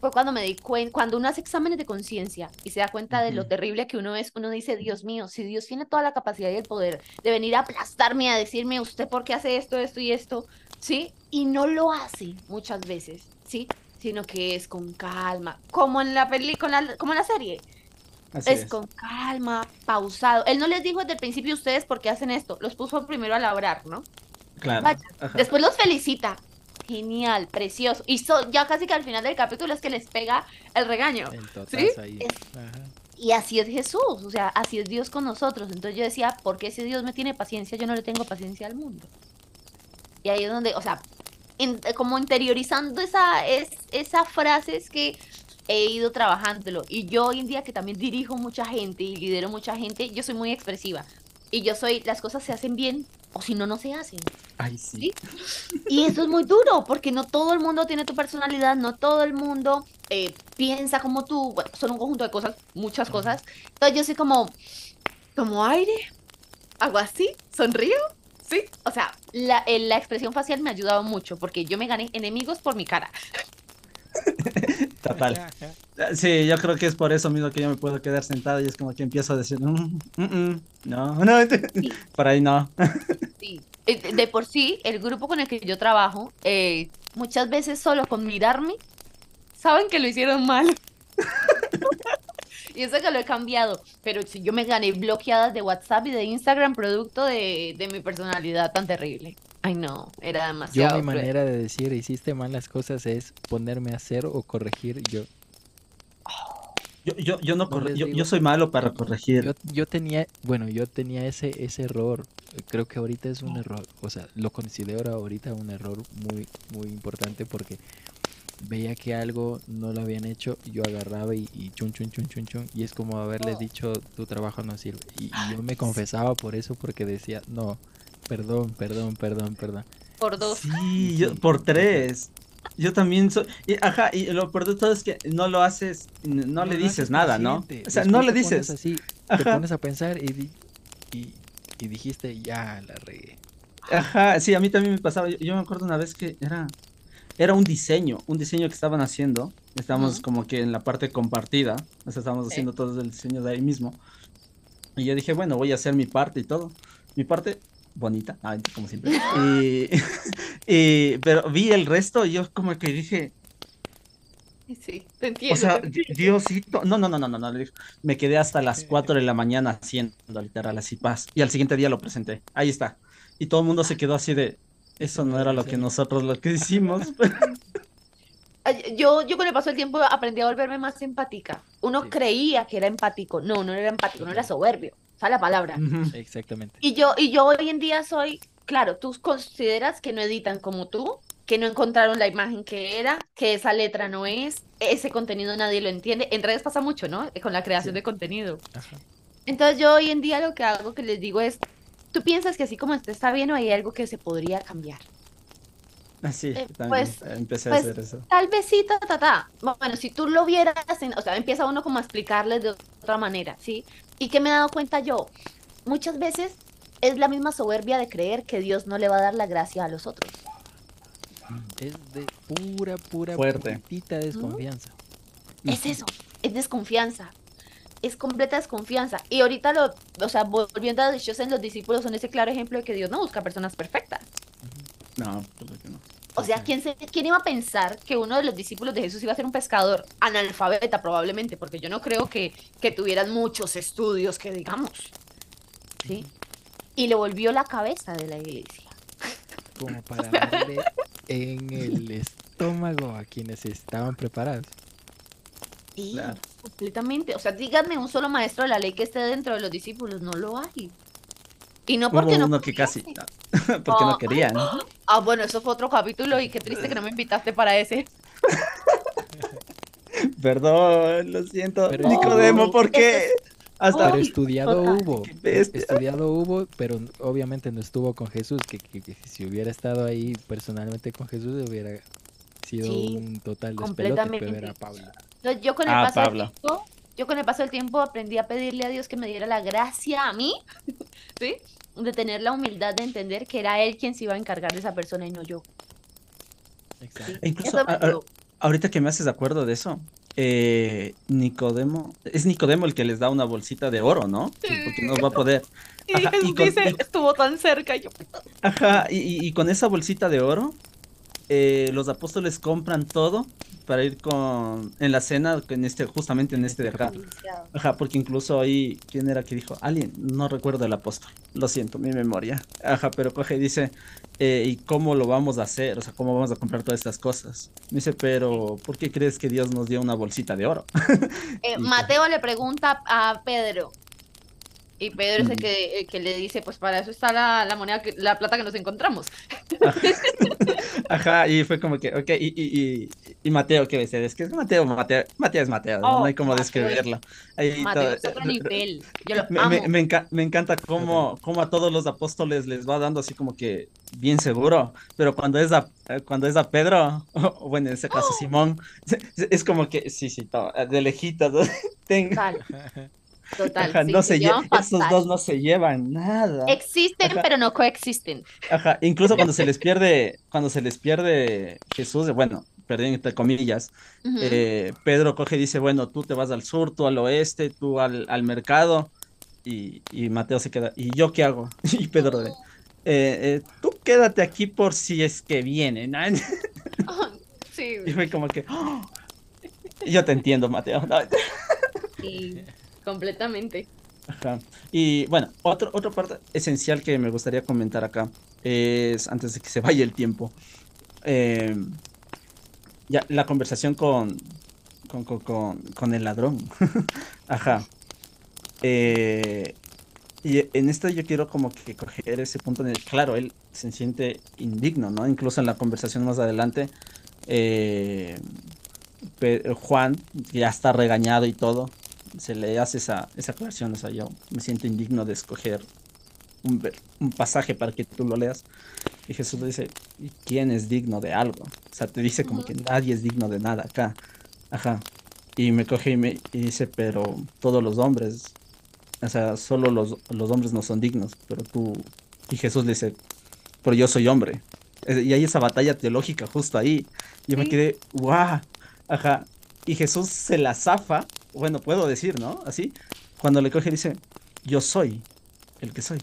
fue cuando me di cuenta, cuando uno hace exámenes de conciencia y se da cuenta de lo terrible que uno es, uno dice, Dios mío, si Dios tiene toda la capacidad y el poder de venir a aplastarme, a decirme, usted por qué hace esto, esto y esto, ¿sí? Y no lo hace muchas veces, ¿sí? Sino que es con calma, como en la película, como en la serie, Así es, es. con calma, pausado. Él no les dijo desde el principio ustedes por qué hacen esto, los puso primero a labrar, ¿no? Claro. Vaya. Después los felicita. Genial, precioso. Y so- ya casi que al final del capítulo es que les pega el regaño. ¿Sí? ahí. Es- Ajá. Y así es Jesús, o sea, así es Dios con nosotros. Entonces yo decía, ¿por qué si Dios me tiene paciencia, yo no le tengo paciencia al mundo? Y ahí es donde, o sea, in- como interiorizando esa, es, esa frase es que he ido trabajándolo. Y yo hoy en día que también dirijo mucha gente y lidero mucha gente, yo soy muy expresiva. Y yo soy, las cosas se hacen bien o si no, no se hacen. Ay, sí. ¿sí? Y eso es muy duro, porque no todo el mundo tiene tu personalidad, no todo el mundo eh, piensa como tú, bueno, son un conjunto de cosas, muchas cosas. Entonces yo soy como, como aire, hago así, sonrío, ¿sí? O sea, la, eh, la expresión facial me ha ayudado mucho, porque yo me gané enemigos por mi cara. Total. Sí, yo creo que es por eso mismo que yo me puedo quedar sentado y es como que empiezo a decir, "Mm, mm, mm, no, no, Sí. por ahí no. Sí. Eh, De de por sí, el grupo con el que yo trabajo, eh, muchas veces solo con mirarme, saben que lo hicieron mal. Y eso que lo he cambiado. Pero si yo me gané bloqueadas de WhatsApp y de Instagram producto de, de mi personalidad tan terrible. Ay, no, era Yo demasiado. mi cruel. manera de decir hiciste mal las cosas es ponerme a hacer o corregir yo. Yo, yo, yo no No yo, yo soy malo para corregir. Yo, yo tenía, bueno, yo tenía ese, ese error. Creo que ahorita es un error, o sea, lo considero ahorita un error muy, muy importante porque veía que algo no lo habían hecho, yo agarraba y, y chun chun chun chun chun y es como haberles dicho tu trabajo no sirve. Y, y yo me confesaba por eso porque decía, no, perdón, perdón, perdón, perdón. Por dos. Sí, yo, por tres. Yo también soy. y, ajá, y lo peor de todo es que no lo haces, no, le dices nada, ¿no? O sea, después no le te dices. así, te pones a pensar y, di- y, y dijiste, ya la regué. Ajá, sí, a mí también me pasaba. Yo, yo me acuerdo una vez que era, era un diseño, un diseño que estaban haciendo. Estábamos Ujú. como que en la parte compartida. O sea, estábamos Sí. haciendo todo el diseño de ahí mismo. Y yo dije, bueno, voy a hacer mi parte y todo. Mi parte bonita, ah, como siempre. Y, y- pero vi el resto y yo como que dije, Sí, te entiendo. o sea, entiendo. Diosito, no, no, no, no, no, no, me quedé hasta las 4 de la mañana haciendo literal así paz. Y al siguiente día lo presenté. Ahí está. Y todo el mundo se quedó así de, eso no era lo que nosotros lo que hicimos. Yo, yo con el paso del tiempo aprendí a volverme más empática. Uno Sí. creía que era empático. No, no era empático, no era soberbio. Esa es la palabra. Exactamente. Y yo, y yo hoy en día soy, claro, tú consideras que no editan como tú, que no encontraron la imagen que era, que esa letra no es, ese contenido nadie lo entiende. En redes pasa mucho, ¿no? Con la creación Sí. de contenido. Ajá. Entonces yo hoy en día lo que hago, que les digo es, tú piensas que así como esto está bien o hay algo que se podría cambiar. Así, Eh, también pues- empecé pues, a hacer eso. Tal vez sí, ta, ta, ta. Bueno, si tú lo vieras, en- o sea, empieza uno como a explicarles de otra manera, ¿sí? ¿Y qué me he dado cuenta yo? Muchas veces es la misma soberbia de creer que Dios no le va a dar la gracia a los otros. Es de pura, pura, Fuerte. puritita desconfianza. Es eso, es desconfianza. Es completa desconfianza. Y ahorita lo, o sea, volviendo a Dios en los discípulos son ese claro ejemplo de que Dios no busca personas perfectas. No, creo que no. O sea, ¿quién, se, ¿quién iba a pensar que uno de los discípulos de Jesús iba a ser un pescador analfabeta probablemente? Porque yo no creo que, que tuvieran muchos estudios, que digamos. ¿Sí? Y le volvió la cabeza de la iglesia. Como para darle en el, est- estómago a quienes estaban preparados. Sí, Claro. Completamente. O sea, díganme un solo maestro de la ley que esté dentro de los discípulos, no lo hay. Y no Hubo porque no uno que casi, porque no Oh. querían. Ah, bueno, eso fue otro capítulo y qué triste que no me invitaste para ese. Perdón, lo siento. Pero Nicodemo, ¿por qué? Hasta Pero estudiado hubo. Estudiado hubo, pero obviamente no estuvo con Jesús. Que, que- que si hubiera estado ahí personalmente con Jesús, hubiera sido Sí, un total despelote. Pero era Pablo. Entonces, yo con el Ah, paso Pablo. del tiempo, yo con el paso del tiempo aprendí a pedirle a Dios que me diera la gracia a mí, ¿sí? De tener la humildad de entender que era él quien se iba a encargar de esa persona y no yo. Exacto. E incluso a- a- ahorita que me haces de acuerdo de eso, eh, Nicodemo, es Nicodemo el que les da una bolsita de oro, ¿no? Sí. Porque no va a poder. Y Ajá, y con- dice, y- estuvo tan cerca. Y yo, Ajá, y, y- y con esa bolsita de oro, eh, los apóstoles compran todo para ir con en la cena, en este, justamente en este de. Ajá, porque incluso ahí, ¿quién era que dijo? Alguien, no recuerdo el apóstol, lo siento, mi memoria. Ajá, pero coge y dice, eh, ¿y cómo lo vamos a hacer? O sea, ¿cómo vamos a comprar todas estas cosas? Me dice, pero ¿por qué crees que Dios nos dio una bolsita de oro? Eh, Mateo le pregunta a Pedro. Y Pedro es el Mm. que, el que le dice, pues para eso está la, la moneda, que- la plata que nos encontramos. Ajá, y fue como que, ok, y, y, y, y Mateo, ¿qué ves? Es que es Mateo, Mateo, Mateo es Mateo, ¿no? Oh, No hay cómo Mateo es- describirlo. Ahí Mateo todo- es otro nivel. Yo lo Me, amo. me- me enca- me encanta cómo, cómo a todos los apóstoles les va dando así como que bien seguro, pero cuando es a, eh, cuando es a Pedro, o bueno, en ese caso Simón, es, como que, sí, sí, to- de lejitos, ¿no? Ten- Total, ajá, sí, no se se lle- llevan esos dos no se llevan nada. Existen, Ajá. pero no coexisten. Ajá, incluso cuando se les pierde, cuando se les pierde Jesús, bueno, perdí entre comillas, eh, Pedro coge y dice, bueno, tú te vas al sur, tú al oeste, tú al, al mercado, y, y Mateo se queda, ¿y yo qué hago? Y Pedro "Eh, eh, tú quédate aquí por si es que vienen. ¿no?". Sí, Y fue como que, "Oh". yo te entiendo, Mateo. ¿no? sí, completamente. Ajá. Y bueno, otra parte esencial que me gustaría comentar acá es, antes de que se vaya el tiempo, eh, ya la conversación con, con, con, con- el ladrón. Ajá. Eh, y en esto yo quiero como que coger ese punto en el, claro, él se siente indigno, ¿no? Incluso en la conversación más adelante, eh, Juan ya está regañado y todo, se le hace esa, esa aclaración, o sea, yo me siento indigno de escoger un, un pasaje para que tú lo leas. Y Jesús le dice, ¿y quién es digno de algo? O sea, te dice como que nadie es digno de nada acá. Ajá. Y me coge y me y dice, pero todos los hombres, o sea, solo los, los hombres no son dignos, pero tú... Y Jesús le dice, pero yo soy hombre. Y hay esa batalla teológica justo ahí. Yo me quedé, ¡guau! Ajá. Y Jesús se la zafa, bueno, puedo decir, ¿no? Así, cuando le coge dice, yo soy el que soy.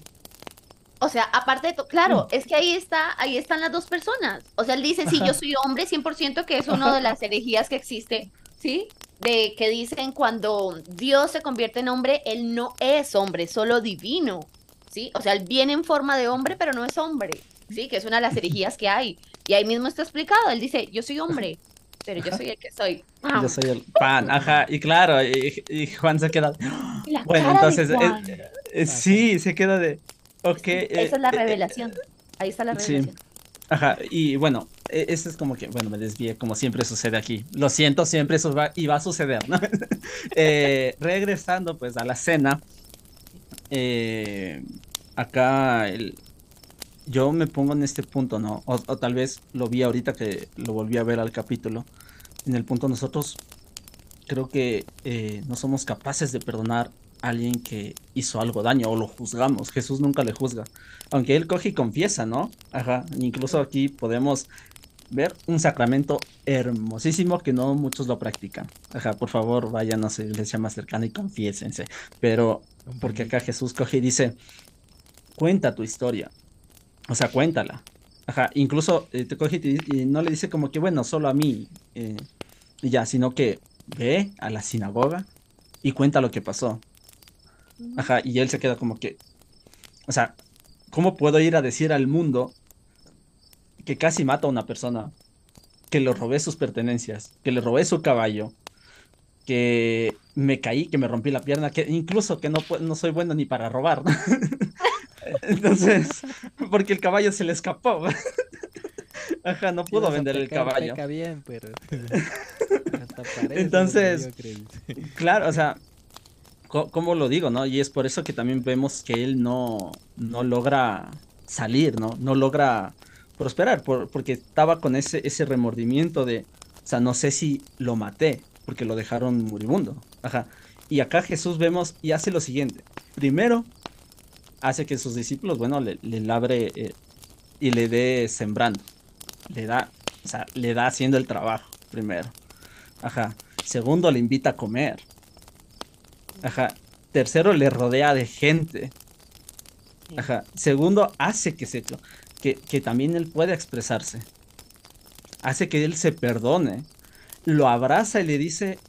O sea, aparte de todo, claro, es que ahí está, ahí están las dos personas. O sea, él dice, sí, yo soy hombre, 100% que es una de las herejías que existe, ¿sí? De que dicen cuando Dios se convierte en hombre, él no es hombre, solo divino, ¿sí? O sea, él viene en forma de hombre, pero no es hombre, ¿sí? Que es una de las herejías que hay. Y ahí mismo está explicado, él dice, yo soy hombre, pero yo soy el que soy. Yo soy el pan, ajá. Y claro, y, y Juan se queda, la bueno, entonces, eh, Juan. eh, sí, se queda de, ok. eh, Esa es la eh, eh, revelación. Ahí está la sí. revelación. Ajá, y bueno, e- eso es como que, bueno, me desvié como siempre sucede aquí. Lo siento, siempre eso va y va a suceder, ¿no? Eh, regresando pues a la cena, eh, acá el- yo me pongo en este punto, ¿no? O, o tal vez lo vi ahorita que lo volví a ver al capítulo. En el punto nosotros creo que eh, no somos capaces de perdonar a alguien que hizo algo daño o lo juzgamos. Jesús nunca le juzga. Aunque él coge y confiesa, ¿no? Ajá. Incluso aquí podemos ver un sacramento hermosísimo que no muchos lo practican. Ajá, por favor, vayan a su iglesia más cercana y confiésense. Pero porque acá Jesús coge y dice, cuenta tu historia. O sea, cuéntala. Ajá, incluso eh, te coge y, te y no le dice como que, bueno, solo a mí. eh, y ya, sino que ve a la sinagoga y cuenta lo que pasó. Ajá, y él se queda como que, o sea, ¿cómo puedo ir a decir al mundo que casi mata a una persona? que le robé sus pertenencias, que le robé su caballo, que me caí, que me rompí la pierna, que incluso que no, no soy bueno ni para robar. Entonces, porque el caballo se le escapó. Ajá, no pudo vender el caballo. Bien, pero... Entonces, claro, o sea, ¿cómo lo digo, no? Y es por eso que también vemos que él no, no logra salir, ¿no? No logra prosperar, porque estaba con ese, ese remordimiento de, o sea, no sé si lo maté, porque lo dejaron moribundo. Ajá. Y acá Jesús vemos y hace lo siguiente. Primero, hace que sus discípulos, bueno, le, labre eh, y le dé sembrando. Le da, o sea, le da haciendo el trabajo, primero. Ajá. Segundo, le invita a comer. Ajá. Tercero, le rodea de gente. Ajá. Segundo, hace que se que, que también él pueda expresarse. Hace que él se perdone. Lo abraza y le dice,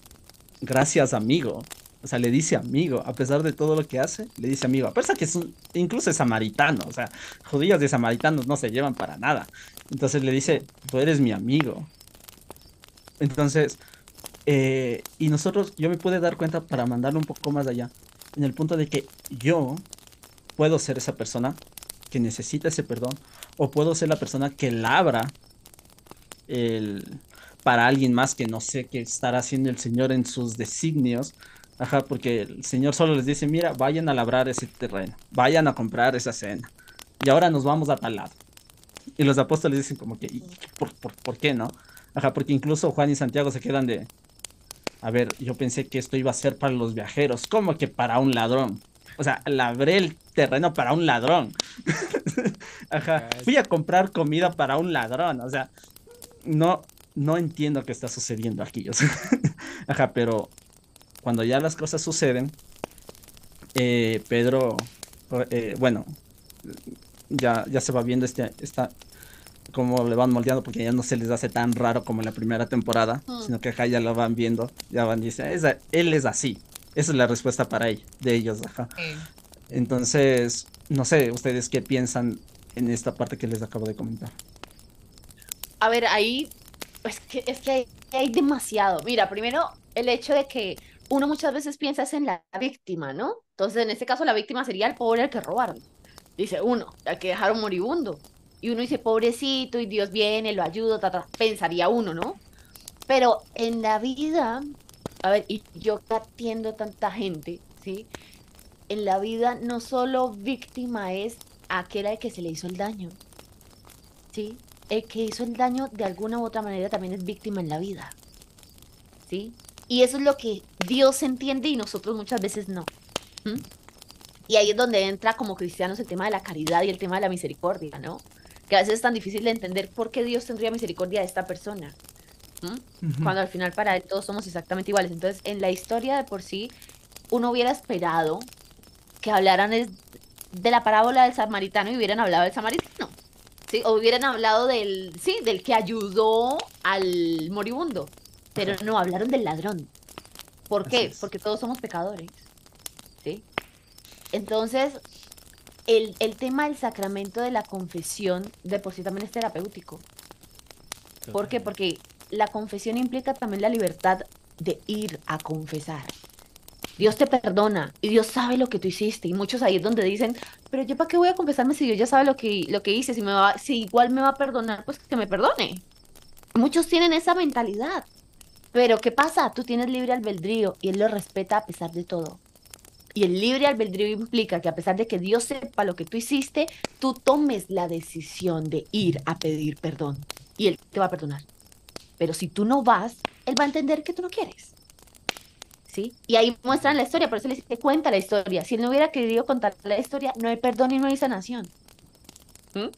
gracias amigo. O sea, le dice amigo, a pesar de todo lo que hace, le dice amigo. A pesar que es un, incluso es samaritano, o sea, judíos de samaritanos no se llevan para nada. Entonces le dice, tú eres mi amigo. Entonces, eh, y nosotros, yo me pude dar cuenta para mandarlo un poco más allá, en el punto de que yo puedo ser esa persona que necesita ese perdón, o puedo ser la persona que labra el, para alguien más que no sé qué estará haciendo el Señor en sus designios. Ajá, porque el Señor solo les dice, mira, vayan a labrar ese terreno, vayan a comprar esa cena. Y ahora nos vamos a tal lado. Y los apóstoles dicen como que, ¿por, por qué no? Ajá, porque incluso Juan y Santiago se quedan de, a ver, yo pensé que esto iba a ser para los viajeros, como que para un ladrón. O sea, labré el terreno para un ladrón. Ajá. Fui a comprar comida para un ladrón. O sea, no, no entiendo qué está sucediendo aquí. Ajá, pero cuando ya las cosas suceden, eh, Pedro, eh, bueno, ya, ya se va viendo este, esta, cómo le van moldeando porque ya no se les hace tan raro como en la primera temporada, mm. sino que acá ya lo van viendo, ya van diciendo, él es así. Esa es la respuesta para él, de ellos, ajá. Entonces, no sé, ustedes qué piensan en esta parte que les acabo de comentar. A ver, ahí es que, es que hay, hay demasiado. Mira, primero el hecho de que uno muchas veces piensa en la víctima, ¿no? Entonces, en este caso, la víctima sería el pobre al que robaron. Dice uno, al que dejaron moribundo y uno dice, pobrecito, y Dios viene, lo ayuda, pensaría uno, ¿no? Pero en la vida, a ver, y yo atiendo tanta gente, ¿sí? En la vida no solo víctima es aquel al que se le hizo el daño, ¿sí? El que hizo el daño de alguna u otra manera también es víctima en la vida, ¿sí? Y eso es lo que Dios entiende y nosotros muchas veces no. Y ahí es donde entra como cristianos el tema de la caridad y el tema de la misericordia, ¿no? que a veces es tan difícil de entender por qué Dios tendría misericordia de esta persona. Cuando al final para él todos somos exactamente iguales. Entonces, en la historia de por sí, uno hubiera esperado que hablaran de la parábola del samaritano y hubieran hablado del samaritano. ¿sí? O hubieran hablado del, sí, del que ayudó al moribundo. Pero no, hablaron del ladrón. ¿Por qué? Porque todos somos pecadores. ¿sí? Entonces, el, tema del sacramento de la confesión de por sí también es terapéutico. ¿Por qué? Porque la confesión implica también la libertad de ir a confesar. Dios te perdona y Dios sabe lo que tú hiciste. Y muchos ahí es donde dicen, pero yo para qué voy a confesarme si Dios ya sabe lo que, lo que hice, si, me va, si igual me va a perdonar, pues que me perdone. Muchos tienen esa mentalidad. Pero ¿qué pasa? Tú tienes libre albedrío y Él lo respeta a pesar de todo. Y el libre albedrío implica que a pesar de que Dios sepa lo que tú hiciste, tú tomes la decisión de ir a pedir perdón. Y Él te va a perdonar. Pero si tú no vas, Él va a entender que tú no quieres. ¿Sí? Y ahí muestran la historia, por eso le dice, cuenta la historia. Si Él no hubiera querido contar la historia, no hay perdón y no hay sanación. ¿Mm?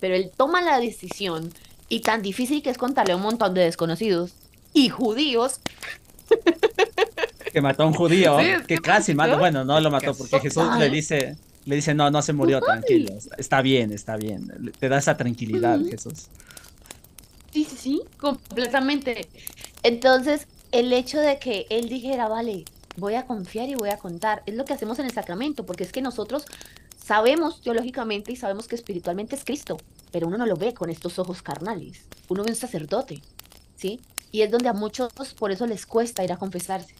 Pero Él toma la decisión y tan difícil que es contarle a un montón de desconocidos y judíos que mató a un judío, que casi mató, bueno, no lo mató porque Jesús le dice, le dice, no, no se murió, tranquilo, está bien, está bien, te da esa tranquilidad, Jesús. Sí, sí, sí, completamente. Entonces, el hecho de que él dijera, vale, voy a confiar y voy a contar, es lo que hacemos en el sacramento, porque es que nosotros sabemos teológicamente y sabemos que espiritualmente es Cristo. pero uno no lo ve con estos ojos carnales. Uno ve un sacerdote, ¿sí? Y es donde a muchos por eso les cuesta ir a confesarse,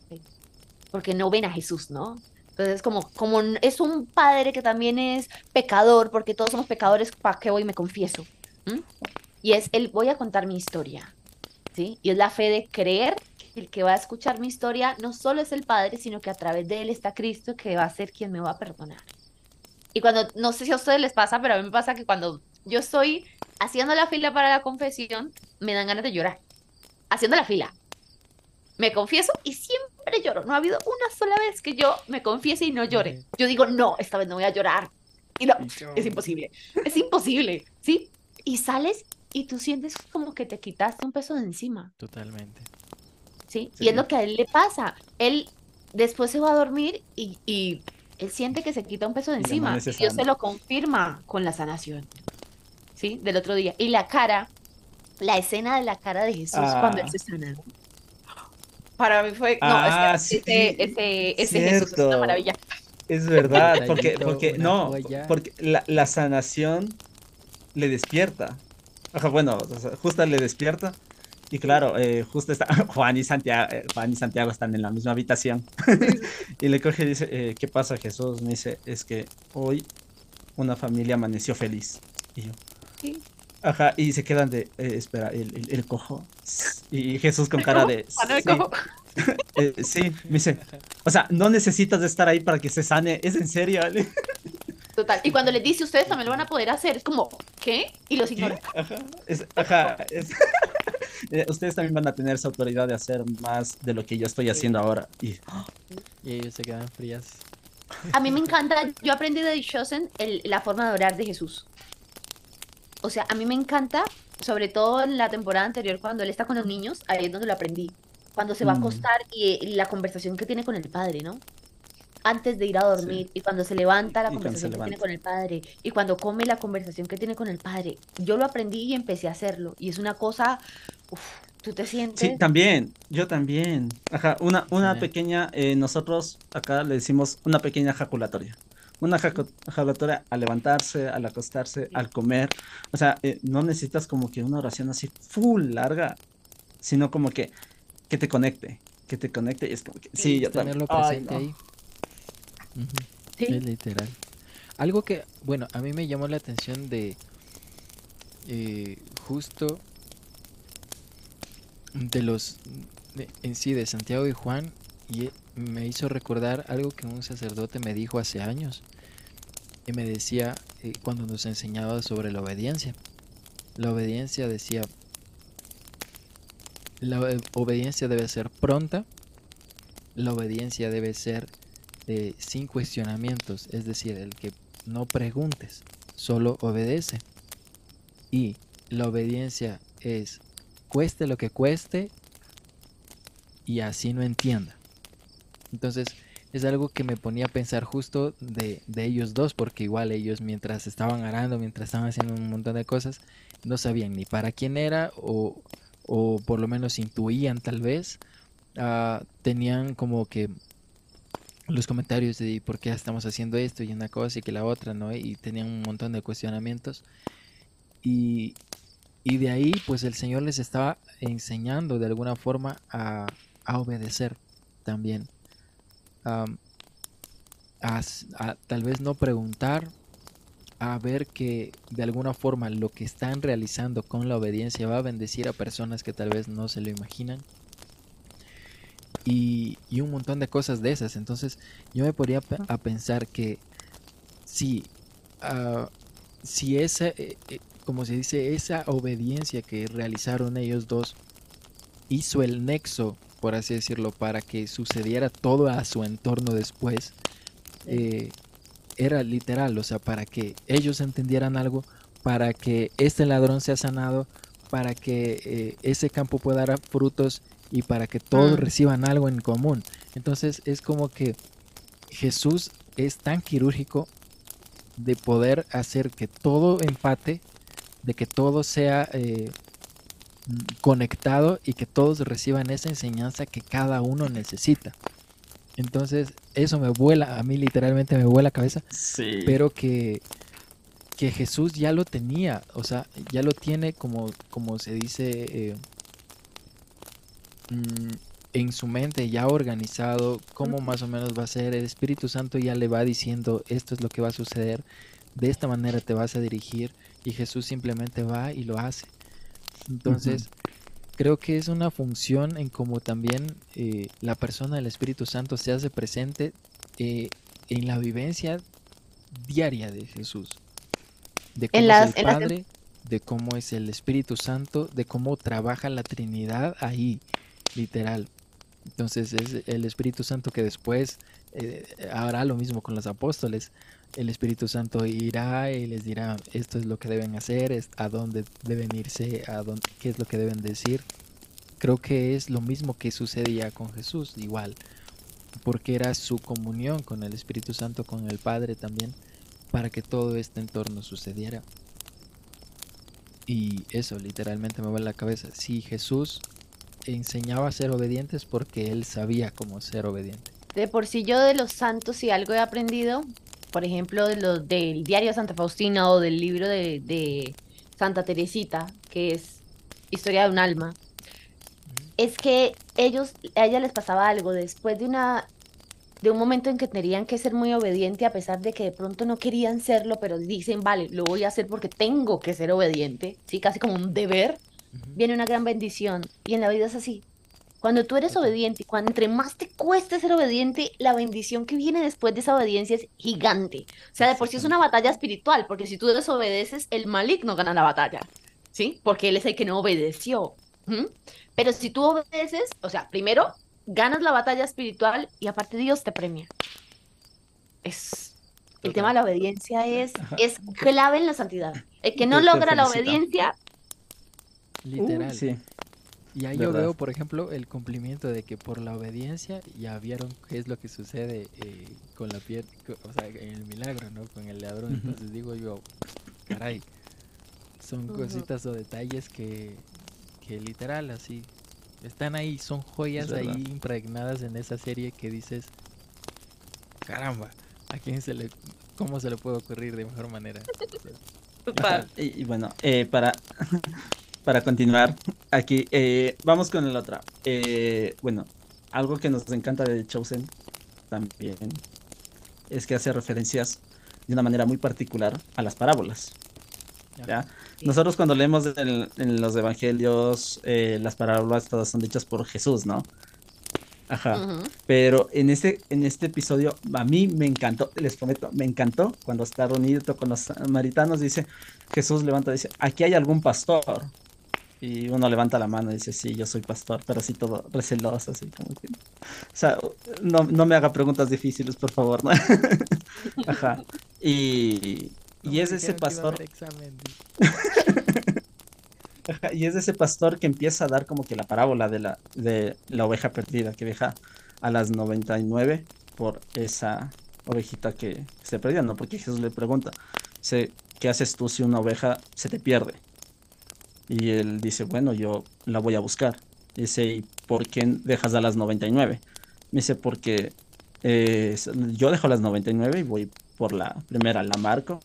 porque no ven a Jesús, ¿no? Entonces, como, como es un padre que también es pecador, porque todos somos pecadores, ¿para qué voy y me confieso? ¿Mm? Y es el voy a contar mi historia, ¿sí? Y es la fe de creer que el que va a escuchar mi historia no solo es el Padre, sino que a través de él está Cristo que va a ser quien me va a perdonar. Y cuando, no sé si a ustedes les pasa, pero a mí me pasa que cuando yo estoy haciendo la fila para la confesión, me dan ganas de llorar. Haciendo la fila. Me confieso y siempre lloro. No ha habido una sola vez que yo me confiese y no llore. Yo digo, no, esta vez no voy a llorar. Y no, es imposible. Es imposible, ¿sí? Y sales y tú sientes como que te quitaste un peso de encima. Totalmente. ¿Sí? Y es lo que a él le pasa. Él después se va a dormir y, y él siente que se quita un peso de encima. Y Dios se lo confirma con la sanación. ¿Sí? Del otro día. Y la cara, la escena de la cara de Jesús cuando él ah. se sana. Para mí fue. No, ah, ese, ese, ese Jesús es una maravilla. Es verdad, porque, porque no, porque la, la, sanación le despierta. Bueno, justo le despierta y claro, eh, justo está Juan y Santiago, eh, Juan y Santiago están en la misma habitación. y le coge y dice, eh, ¿qué pasa Jesús? Me dice, es que hoy una familia amaneció feliz. Y yo, ¿Sí? Ajá, y se quedan de, espera, el, el, cojo. Y Jesús con cara de... Sí. sí, me dice, o sea, no necesitas de estar ahí para que se sane, es en serio. Total. Y cuando les dice, ustedes también lo van a poder hacer, es como, ¿qué? Y los ignora. Ajá, ajá. Eh, ustedes también van a tener esa autoridad de hacer más de lo que yo estoy haciendo ahora. Y, ellos se quedan frías. A mí me encanta, yo aprendí de Chosen la forma de orar de Jesús. O sea, a mí me encanta, sobre todo en la temporada anterior, cuando él está con los niños, ahí es donde lo aprendí. Cuando se va a mm. acostar y, y la conversación que tiene con el padre, ¿no? antes de ir a dormir y cuando se levanta la conversación que tiene con el padre y cuando come la conversación que tiene con el padre. Yo lo aprendí y empecé a hacerlo y es una cosa, tú te sientes. Sí, también, yo también. Ajá, una, una pequeña, eh, nosotros acá le decimos una pequeña jaculatoria. Una jaculatoria al levantarse, al acostarse, al comer. O sea, eh, no necesitas como que una oración así full larga, sino como que, que te conecte, que te conecte y es como que, sí, yo también. presente ahí. Es literal. Algo que, bueno, a mí me llamó la atención de eh, justo de los en sí de Santiago y Juan y me hizo recordar algo que un sacerdote me dijo hace años y me decía eh, cuando nos enseñaba sobre la obediencia. La obediencia decía la obediencia debe ser pronta, la obediencia debe ser sin cuestionamientos, es decir, el que no preguntes, solo obedece. Y la obediencia es cueste lo que cueste y así no entienda. Entonces es algo que me ponía a pensar justo de, de, ellos dos, porque igual ellos mientras estaban arando, mientras estaban haciendo un montón de cosas, no sabían ni para quién era o, o por lo menos intuían tal vez, ah, tenían como que los comentarios de por qué estamos haciendo esto y una cosa y que la otra, ¿no? Y tenían un montón de cuestionamientos. Y, y de ahí, pues el Señor les estaba enseñando de alguna forma a, a obedecer también. A, tal vez no preguntar, a ver que de alguna forma lo que están realizando con la obediencia va a bendecir a personas que tal vez no se lo imaginan y, un montón de cosas de esas. Entonces yo me podría a pensar que si, uh, si esa, eh, eh, como se dice, esa obediencia que realizaron ellos dos hizo el nexo, por así decirlo, para que sucediera todo a su entorno después, eh, era literal, o sea, para que ellos entendieran algo, para que este ladrón sea sanado, para que ese campo pueda dar frutos y para que todos mm. reciban algo en común. Entonces es como que Jesús es tan quirúrgico de poder hacer que todo empate, de que todo sea eh, conectado y que todos reciban esa enseñanza que cada uno necesita. Entonces eso me vuela, a mí literalmente me vuela la cabeza, pero que que Jesús ya lo tenía, o sea, ya lo tiene como, como se dice eh, mm, en su mente ya organizado, cómo más o menos va a ser, el Espíritu Santo ya le va diciendo esto es lo que va a suceder, de esta manera te vas a dirigir y Jesús simplemente va y lo hace. Entonces, creo que es una función en cómo también eh, la persona del Espíritu Santo se hace presente eh, en la vivencia diaria de Jesús. De cómo es el Padre, de cómo es el Espíritu Santo, de cómo trabaja la Trinidad ahí, literal. Entonces es el Espíritu Santo que después eh, hará lo mismo con los apóstoles. El Espíritu Santo irá y les dirá esto es lo que deben hacer, a dónde deben irse, a dónde, qué es lo que deben decir. Creo que es lo mismo que sucedía con Jesús, igual, porque era su comunión con el Espíritu Santo, con el Padre también, para que todo este entorno sucediera. Y eso literalmente me va en la cabeza. Si Jesús enseñaba a ser obedientes porque él sabía cómo ser obediente. De por sí yo de los santos si algo he aprendido, por ejemplo, de los del diario de Santa Faustina o del libro de, de Santa Teresita, que es Historia de un alma, es que ellos, a ella les pasaba algo después de una de un momento en que tenían que ser muy obediente a pesar de que de pronto no querían serlo, pero dicen, vale, lo voy a hacer porque tengo que ser obediente, sí, casi como un deber viene una gran bendición. Y en la vida es así. Cuando tú eres obediente y cuando entre más te cueste ser obediente, la bendición que viene después de esa obediencia es gigante. O sea, de por sí es una batalla espiritual, porque si tú desobedeces, el maligno gana la batalla, ¿sí? Porque él es el que no obedeció. Pero si tú obedeces, o sea, primero ganas la batalla espiritual y aparte Dios te premia. Es el tema de la obediencia es, es clave en la santidad. El que no logra la obediencia Literal. sí. Y ahí yo veo, por ejemplo, el cumplimiento de que por la obediencia ya vieron qué es lo que sucede eh, con la piel, o sea, en el milagro, ¿no? Con el ladrón. Entonces digo yo, caray, son cositas o detalles que, que literal así están ahí, son joyas ahí impregnadas en esa serie que dices, caramba, ¿a quién se le, cómo se le puede ocurrir de mejor manera? y, y, bueno, eh, para para continuar aquí, eh, vamos con el otro. Eh, bueno, algo que nos encanta de Chosen también es que hace referencias de una manera muy particular a las parábolas. ¿ya? Nosotros cuando leemos en, los evangelios, eh, las parábolas todas son dichas por Jesús, ¿no? Ajá. Pero en este, en este episodio a mí me encantó, les prometo, me encantó cuando está reunido con los samaritanos, dice, Jesús levanta y dice, aquí hay algún pastor. Y uno levanta la mano y dice, sí, yo soy pastor, pero así todo receloso, así como que... O sea, no, no me haga preguntas difíciles, por favor, ¿no? Ajá. Y, y es ese pastor... Ajá, y es ese pastor que empieza a dar como que la parábola de la, de la oveja perdida, que deja a las 99 por esa ovejita que se perdió, ¿no? Porque Jesús le pregunta, ¿qué haces tú si una oveja se te pierde? Y él dice, bueno, yo la voy a buscar. Dice, ¿y por qué dejas a las 99? Me dice, porque eh, yo dejo las 99 y voy por la primera, la marco.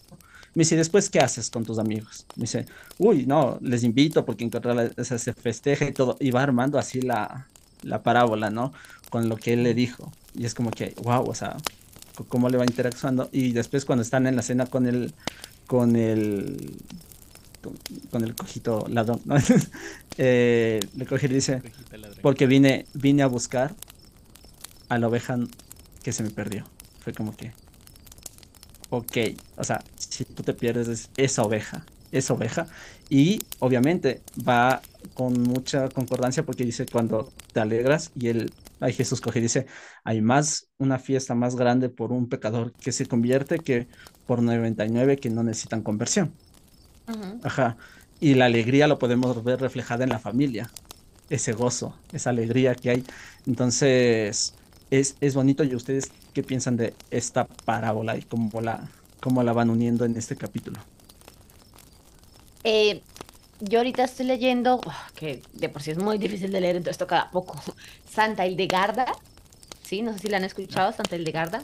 Me dice, ¿después qué haces con tus amigos? Me dice, uy, no, les invito porque encontrar se festeja y todo. Y va armando así la, la parábola, ¿no? Con lo que él le dijo. Y es como que, wow, o sea, cómo le va interactuando. Y después cuando están en la cena con el, con el con, el cojito ladrón, ¿no? eh, le coge y dice, porque vine, vine a buscar a la oveja que se me perdió. Fue como que, ok, o sea, si tú te pierdes es esa oveja, esa oveja, y obviamente va con mucha concordancia porque dice cuando te alegras y él, ahí Jesús coge y dice, hay más, una fiesta más grande por un pecador que se convierte que por 99 que no necesitan conversión. Ajá. Y la alegría lo podemos ver reflejada en la familia. Ese gozo, esa alegría que hay. Entonces, es, es bonito. ¿Y ustedes qué piensan de esta parábola y cómo la, cómo la van uniendo en este capítulo? Eh, yo ahorita estoy leyendo, oh, que de por sí es muy difícil de leer, entonces toca poco. Santa Hildegarda, ¿sí? No sé si la han escuchado, Santa Hildegarda.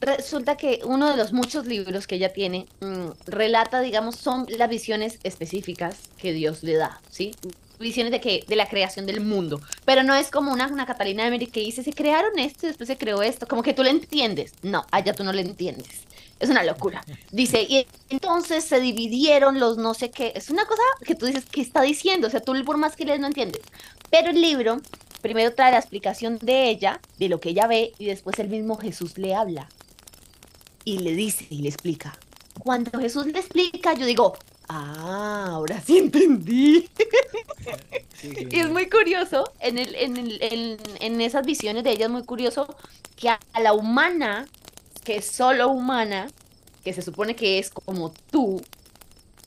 Resulta que uno de los muchos libros que ella tiene mm, relata, digamos, son las visiones específicas que Dios le da, ¿sí? Visiones de que de la creación del mundo, pero no es como una, Catalina de Mary que dice, se crearon esto y después se creó esto, como que tú lo entiendes. No, allá tú no lo entiendes. Es una locura. Dice, y entonces se dividieron los no sé qué. Es una cosa que tú dices, ¿qué está diciendo? O sea, tú por más que lees no entiendes. Pero el libro primero trae la explicación de ella, de lo que ella ve, y después el mismo Jesús le habla. Y le dice y le explica. Cuando Jesús le explica, yo digo, ah, ahora sí entendí. y es muy curioso, en, el, en, el, en, en esas visiones de ella es muy curioso que a la humana, que es solo humana, que se supone que es como tú,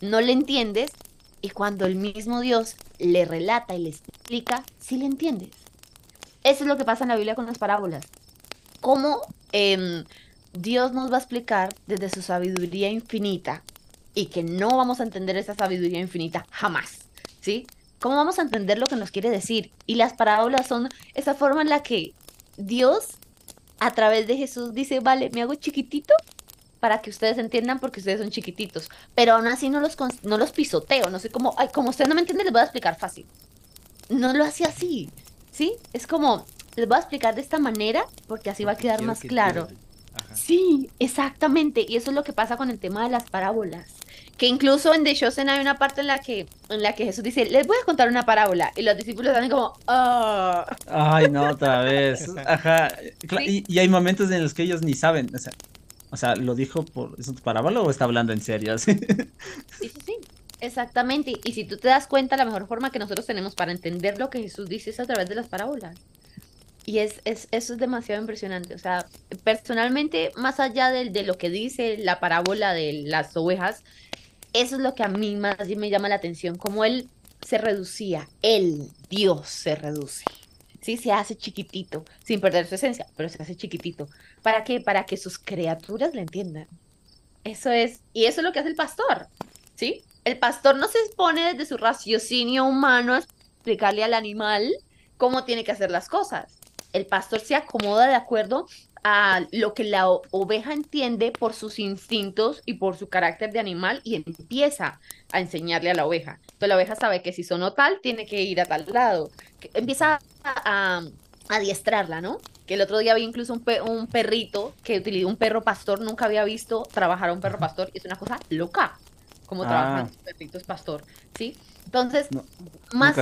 no le entiendes, y cuando el mismo Dios le relata y le explica, sí le entiendes. Eso es lo que pasa en la Biblia con las parábolas. Cómo em, Dios nos va a explicar desde su sabiduría infinita y que no vamos a entender esa sabiduría infinita jamás, ¿sí? ¿Cómo vamos a entender lo que nos quiere decir? Y las parábolas son esa forma en la que Dios, a través de Jesús, dice, vale, me hago chiquitito para que ustedes entiendan porque ustedes son chiquititos. Pero aún así no los, no los pisoteo, no sé cómo, ay, como ustedes no me entienden, les voy a explicar fácil. No lo hacía así, ¿sí? Es como, les voy a explicar de esta manera porque así va a quedar más claro. Sí, exactamente. Y eso es lo que pasa con el tema de las parábolas. Que incluso en The Chosen hay una parte en la que, en la que Jesús dice, les voy a contar una parábola. Y los discípulos están como, oh. Ay, no, otra vez. Ajá. Y, y, hay momentos en los que ellos ni saben. O sea, o sea, ¿lo dijo por ¿es parábola o está hablando en serio? Sí, sí, sí. Exactamente. Y si tú te das cuenta, la mejor forma que nosotros tenemos para entender lo que Jesús dice es a través de las parábolas. Y es, es, eso es demasiado impresionante. O sea, personalmente, más allá de, de, lo que dice la parábola de las ovejas, eso es lo que a mí más me llama la atención, como él se reducía, él, Dios, se reduce. Sí, se hace chiquitito, sin perder su esencia, pero se hace chiquitito. ¿Para qué? Para que sus criaturas le entiendan. Eso es, y eso es lo que hace el pastor, ¿sí? El pastor no se expone desde su raciocinio humano a explicarle al animal cómo tiene que hacer las cosas. El pastor se acomoda de acuerdo a lo que la oveja entiende por sus instintos y por su carácter de animal y empieza a enseñarle a la oveja. Entonces la oveja sabe que si sonó tal, tiene que ir a tal lado. Empieza a, adiestrarla, ¿no? Que el otro día vi incluso un, un perrito que utilizó un perro pastor, nunca había visto trabajar a un perro pastor y es una cosa loca como trabajan ah. los perritos pastor, ¿sí? Entonces, más,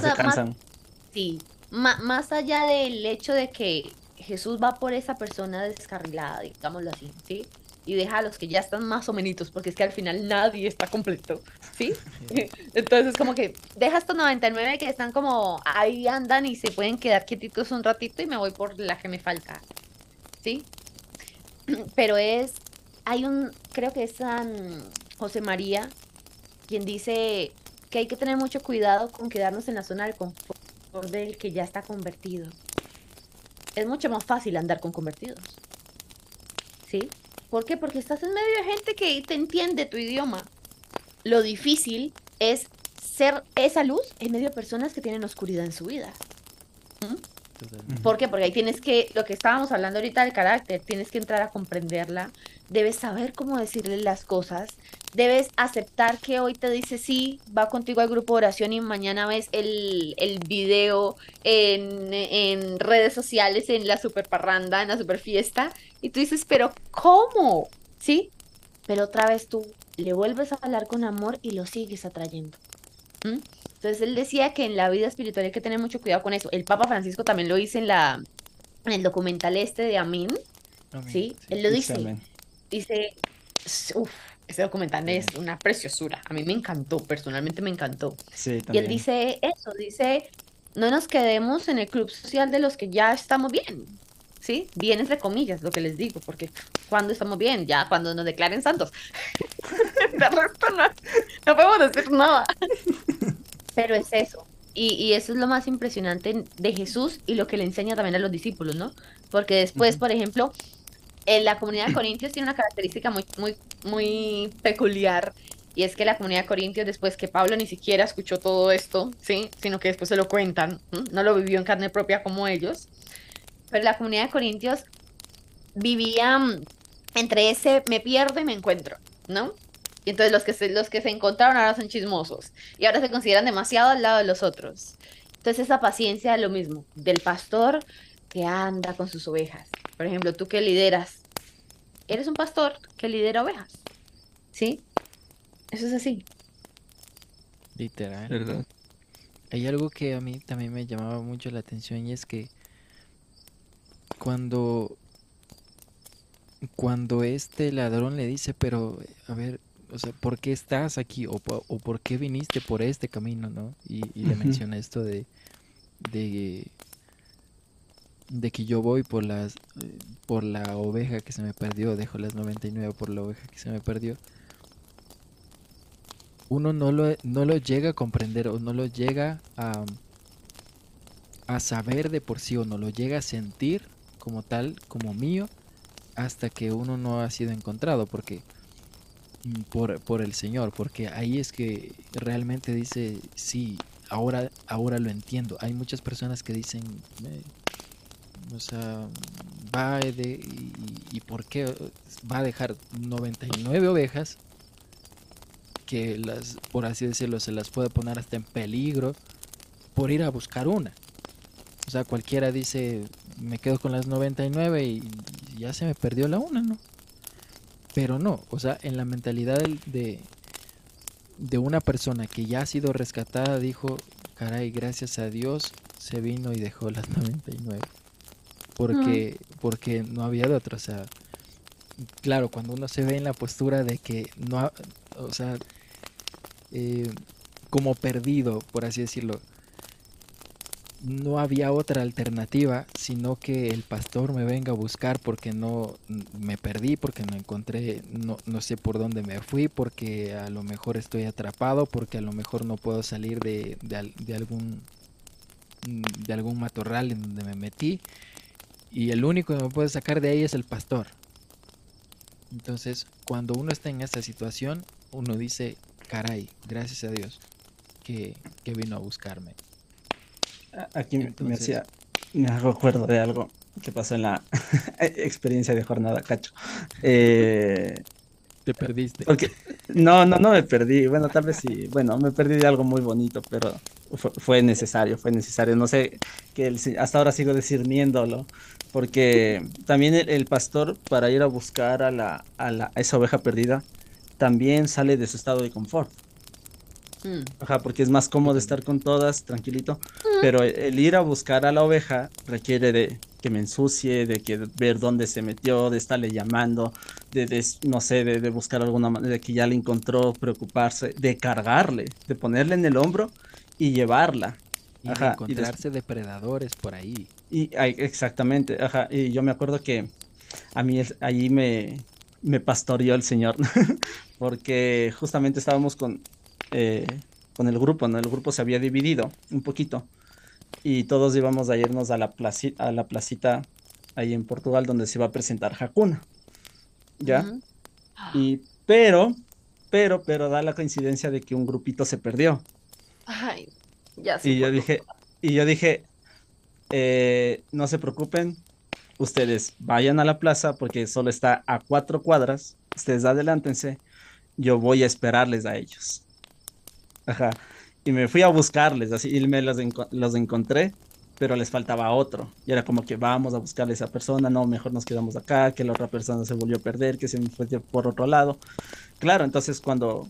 sí, más allá del hecho de que Jesús va por esa persona descarrilada, digámoslo así, ¿sí? Y deja a los que ya están más o menos, porque es que al final nadie está completo, ¿sí? Entonces, como que deja estos 99 que están como ahí andan y se pueden quedar quietitos un ratito y me voy por la que me falta, ¿sí? Pero es, hay un, creo que es San José María, quien dice que hay que tener mucho cuidado con quedarnos en la zona del confort del que ya está convertido es mucho más fácil andar con convertidos. ¿Sí? ¿Por qué? Porque estás en medio de gente que te entiende tu idioma. Lo difícil es ser esa luz en medio de personas que tienen oscuridad en su vida. ¿Mm? ¿Por qué? Porque ahí tienes que, lo que estábamos hablando ahorita del carácter, tienes que entrar a comprenderla, debes saber cómo decirle las cosas, debes aceptar que hoy te dice sí, va contigo al grupo de oración y mañana ves el, el video en, en, redes sociales, en la super parranda, en la super fiesta, y tú dices, pero ¿cómo? ¿Sí? Pero otra vez tú le vuelves a hablar con amor y lo sigues atrayendo. Entonces él decía que en la vida espiritual hay que tener mucho cuidado con eso. El Papa Francisco también lo dice en la en el documental este de Amin. ¿sí? Él lo dice. Dice, uff, ese documental es una preciosura. A mí me encantó, personalmente me encantó. y él dice eso, dice, no nos quedemos en el club social de los que ya estamos bien. ¿Sí? Bien entre comillas, lo que les digo, porque cuando estamos bien, ya cuando nos declaren santos. de resto no, no podemos decir nada. Pero es eso. Y, y, eso es lo más impresionante de Jesús y lo que le enseña también a los discípulos, ¿no? Porque después, por ejemplo, en la comunidad de Corintios tiene una característica muy, muy, muy peculiar. Y es que la comunidad de Corintios, después que Pablo ni siquiera escuchó todo esto, ¿sí? Sino que después se lo cuentan, no lo vivió en carne propia como ellos. Pero la comunidad de Corintios vivía entre ese me pierdo y me encuentro, ¿no? Y entonces los que se, los que se encontraron ahora son chismosos y ahora se consideran demasiado al lado de los otros. Entonces esa paciencia es lo mismo, del pastor que anda con sus ovejas. Por ejemplo, tú que lideras, eres un pastor que lidera ovejas. ¿Sí? Eso es así. Literal. ¿Verdad? Hay algo que a mí también me llamaba mucho la atención y es que cuando cuando este ladrón le dice, pero a ver, o sea, ¿por qué estás aquí? O, o por qué viniste por este camino, ¿no? Y, y le Ujú. menciona esto de, de, de que yo voy por las, por la oveja que se me perdió, dejo las 99 por la oveja que se me perdió. Uno no lo, no lo llega a comprender o no lo llega a, a saber de por sí o no lo llega a sentir como tal, como mío, hasta que uno no ha sido encontrado, porque por, por el Señor, porque ahí es que realmente dice, sí, ahora, ahora lo entiendo. Hay muchas personas que dicen, "Eh, o sea, va de, y, y por qué va a dejar 99 ovejas que las, por así decirlo, se las puede poner hasta en peligro por ir a buscar una. O sea, cualquiera dice, me quedo con las 99 y ya se me perdió la una, ¿no? Pero no, o sea, en la mentalidad de, de una persona que ya ha sido rescatada, dijo, caray, gracias a Dios se vino y dejó las 99. Porque, porque no había de otra, o sea, claro, cuando uno se ve en la postura de que no, ha- o sea, eh, como perdido, por así decirlo, no había otra alternativa sino que el pastor me venga a buscar porque no n- me perdí, porque no encontré, no, no sé por dónde me fui, porque a lo mejor estoy atrapado, porque a lo mejor no puedo salir de, de de algún mm, de algún matorral en donde me metí y el único que me puede sacar de ahí es el pastor. Entonces, cuando uno está en esa situación, uno dice, caray, gracias a Dios que, que vino a buscarme. Aquí me- hacía, me hago acuerdo de algo que pasó en la experiencia de jornada, cacho. Eh, Te perdiste. no, no, no me perdí. Bueno, tal vez sí. Bueno, me perdí de algo muy bonito, pero fue, fue necesario, fue necesario. No sé, que el se- hasta ahora sigo discerniéndolo, porque también el, el pastor, para ir a buscar a, la, a, la, a esa oveja perdida, también sale de su estado de confort. Mm. Ajá, porque es más cómodo estar con todas, tranquilito. Pero el, el ir a buscar a la oveja requiere de que me ensucie, de que ver dónde se metió, de estarle llamando, de, de, no sé, de, de buscar alguna manera de que ya la encontró, preocuparse, de cargarle, de ponerle en el hombro y llevarla. Y de encontrarse depredadores por ahí. Y ay, exactamente, ajá. Y yo me acuerdo que a mí es- allí me, me pastoreó el Señor, porque justamente estábamos con, eh, con el grupo, ¿no? El grupo se había dividido un poquito y todos íbamos a irnos a la placi- a la placita ahí en Portugal donde se iba a presentar Hakuna, ¿ya? Y pero, pero, pero da la coincidencia de que un grupito se perdió. Ay, ya sé Y yo dije, y yo dije, eh, no se preocupen, ustedes vayan a la plaza porque solo está a cuatro cuadras, ustedes adelántense, yo voy a esperarles a ellos. Ajá. Y me fui a buscarles, así, y me los, enco- los encontré, pero les faltaba otro. Y era como que vamos a buscarle a esa persona, no, mejor nos quedamos acá, que la otra persona se volvió a perder, que se me fue por otro lado. Claro, entonces cuando,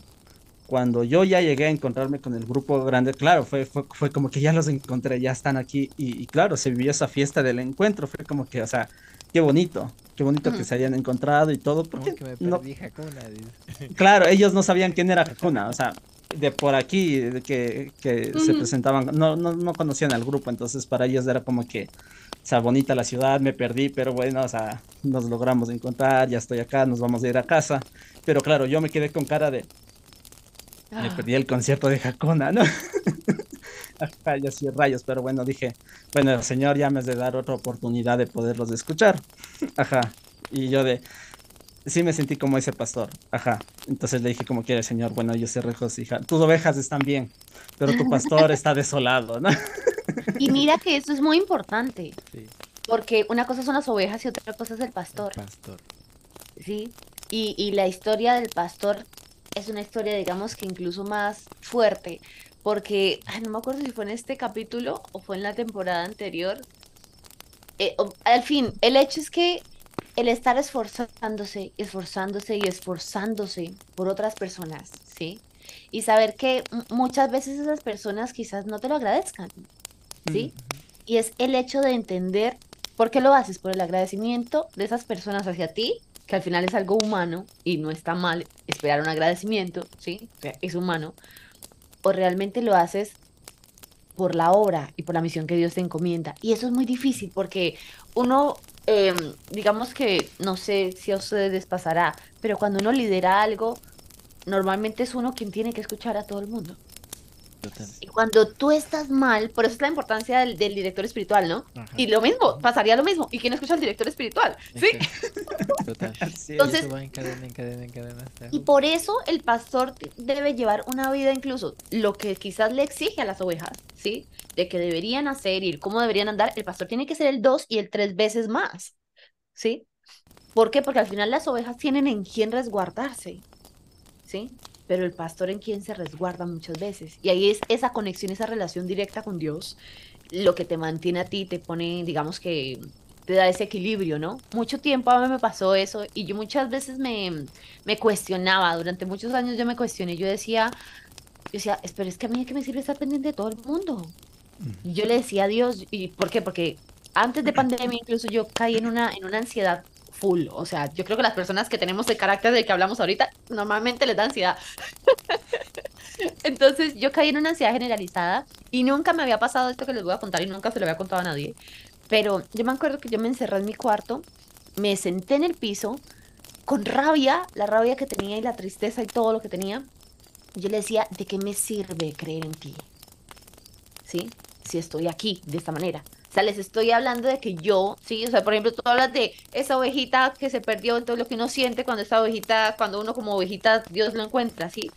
cuando yo ya llegué a encontrarme con el grupo grande, claro, fue, fue, fue como que ya los encontré, ya están aquí. Y, y claro, se vivió esa fiesta del encuentro. Fue como que, o sea, qué bonito, qué bonito que Mm. se hayan encontrado y todo. Porque que me no, perdí, Hakuna, dice. claro, ellos no sabían quién era Hakuna, o sea, de por aquí, que, que se presentaban, no, no, no conocían al grupo, entonces para ellos era como que, o sea, bonita la ciudad, me perdí, pero bueno, o sea, nos logramos encontrar, ya estoy acá, nos vamos a ir a casa. Pero claro, yo me quedé con cara de, me perdí el concierto de Hakuna, ¿no? Ajá, y así rayos, pero bueno, dije, bueno, señor, ya me has de dar otra oportunidad de poderlos escuchar. Ajá. Y yo de, sí me sentí como ese pastor. Ajá. Entonces le dije como quiere, señor, bueno, yo se regocija. Tus ovejas están bien, pero tu pastor está desolado, ¿no? Y mira que eso es muy importante, Sí, porque una cosa son las ovejas y otra cosa es el el pastor. pastor. ¿sí? Y, y la historia del pastor es una historia, digamos que incluso más fuerte, porque ay, no me acuerdo si fue en este capítulo o fue en la temporada anterior. Eh, al fin, el hecho es que el estar esforzándose, esforzándose y esforzándose por otras personas, ¿sí? Y saber que muchas veces esas personas quizás no te lo agradezcan, ¿sí? Y es el hecho de entender por qué lo haces, por el agradecimiento de esas personas hacia ti, que al final es algo humano y no está mal esperar un agradecimiento, ¿sí? O sea, es humano. O realmente lo haces por la obra y por la misión que Dios te encomienda. Y eso es muy difícil porque uno, em, digamos que, no sé si a ustedes les pasará, pero cuando uno lidera algo, normalmente es uno quien tiene que escuchar a todo el mundo. Total. Y cuando tú estás mal, por eso es la importancia del, del director espiritual, ¿no? Ajá. Y lo mismo, pasaría lo mismo. ¿Y quién escucha al director espiritual? Sí. Exacto. Total. Sí. Entonces- Eso va en cadena, en cadena, en cadena. hasta- Y por eso el pastor debe llevar una vida incluso lo que quizás le exige a las ovejas, ¿sí? De que deberían hacer y cómo deberían andar, el pastor tiene que ser el dos y el tres veces más, ¿sí? ¿Por qué? Porque al final las ovejas tienen en quién resguardarse, ¿sí? Pero el pastor en quien se resguarda muchas veces. Y ahí es esa conexión, esa relación directa con Dios, lo que te mantiene a ti, te pone, digamos que te da ese equilibrio, ¿no? Mucho tiempo a mí me pasó eso y yo muchas veces me, me cuestionaba, durante muchos años yo me cuestioné, yo decía, yo decía, pero es que a mí de qué me sirve estar pendiente de todo el mundo. Y yo le decía a Dios, ¿y por qué? Porque antes de pandemia incluso yo caí en una, en una ansiedad full, o sea, yo creo que las personas que tenemos el carácter del que hablamos ahorita, normalmente les da ansiedad. Entonces yo caí en una ansiedad generalizada y nunca me había pasado esto que les voy a contar y nunca se lo había contado a nadie. Pero yo me acuerdo que yo me encerré en mi cuarto, me senté en el piso con rabia, la rabia que tenía y la tristeza y todo lo que tenía. Yo le decía, ¿de qué me sirve creer en ti? ¿Sí? Si estoy aquí de esta manera. Sea, les estoy hablando de que yo, sí, o sea, por ejemplo, tú hablas de esa ovejita que se perdió, entonces lo que uno siente cuando esa ovejita, cuando uno como ovejita, Dios lo encuentra, ¿sí?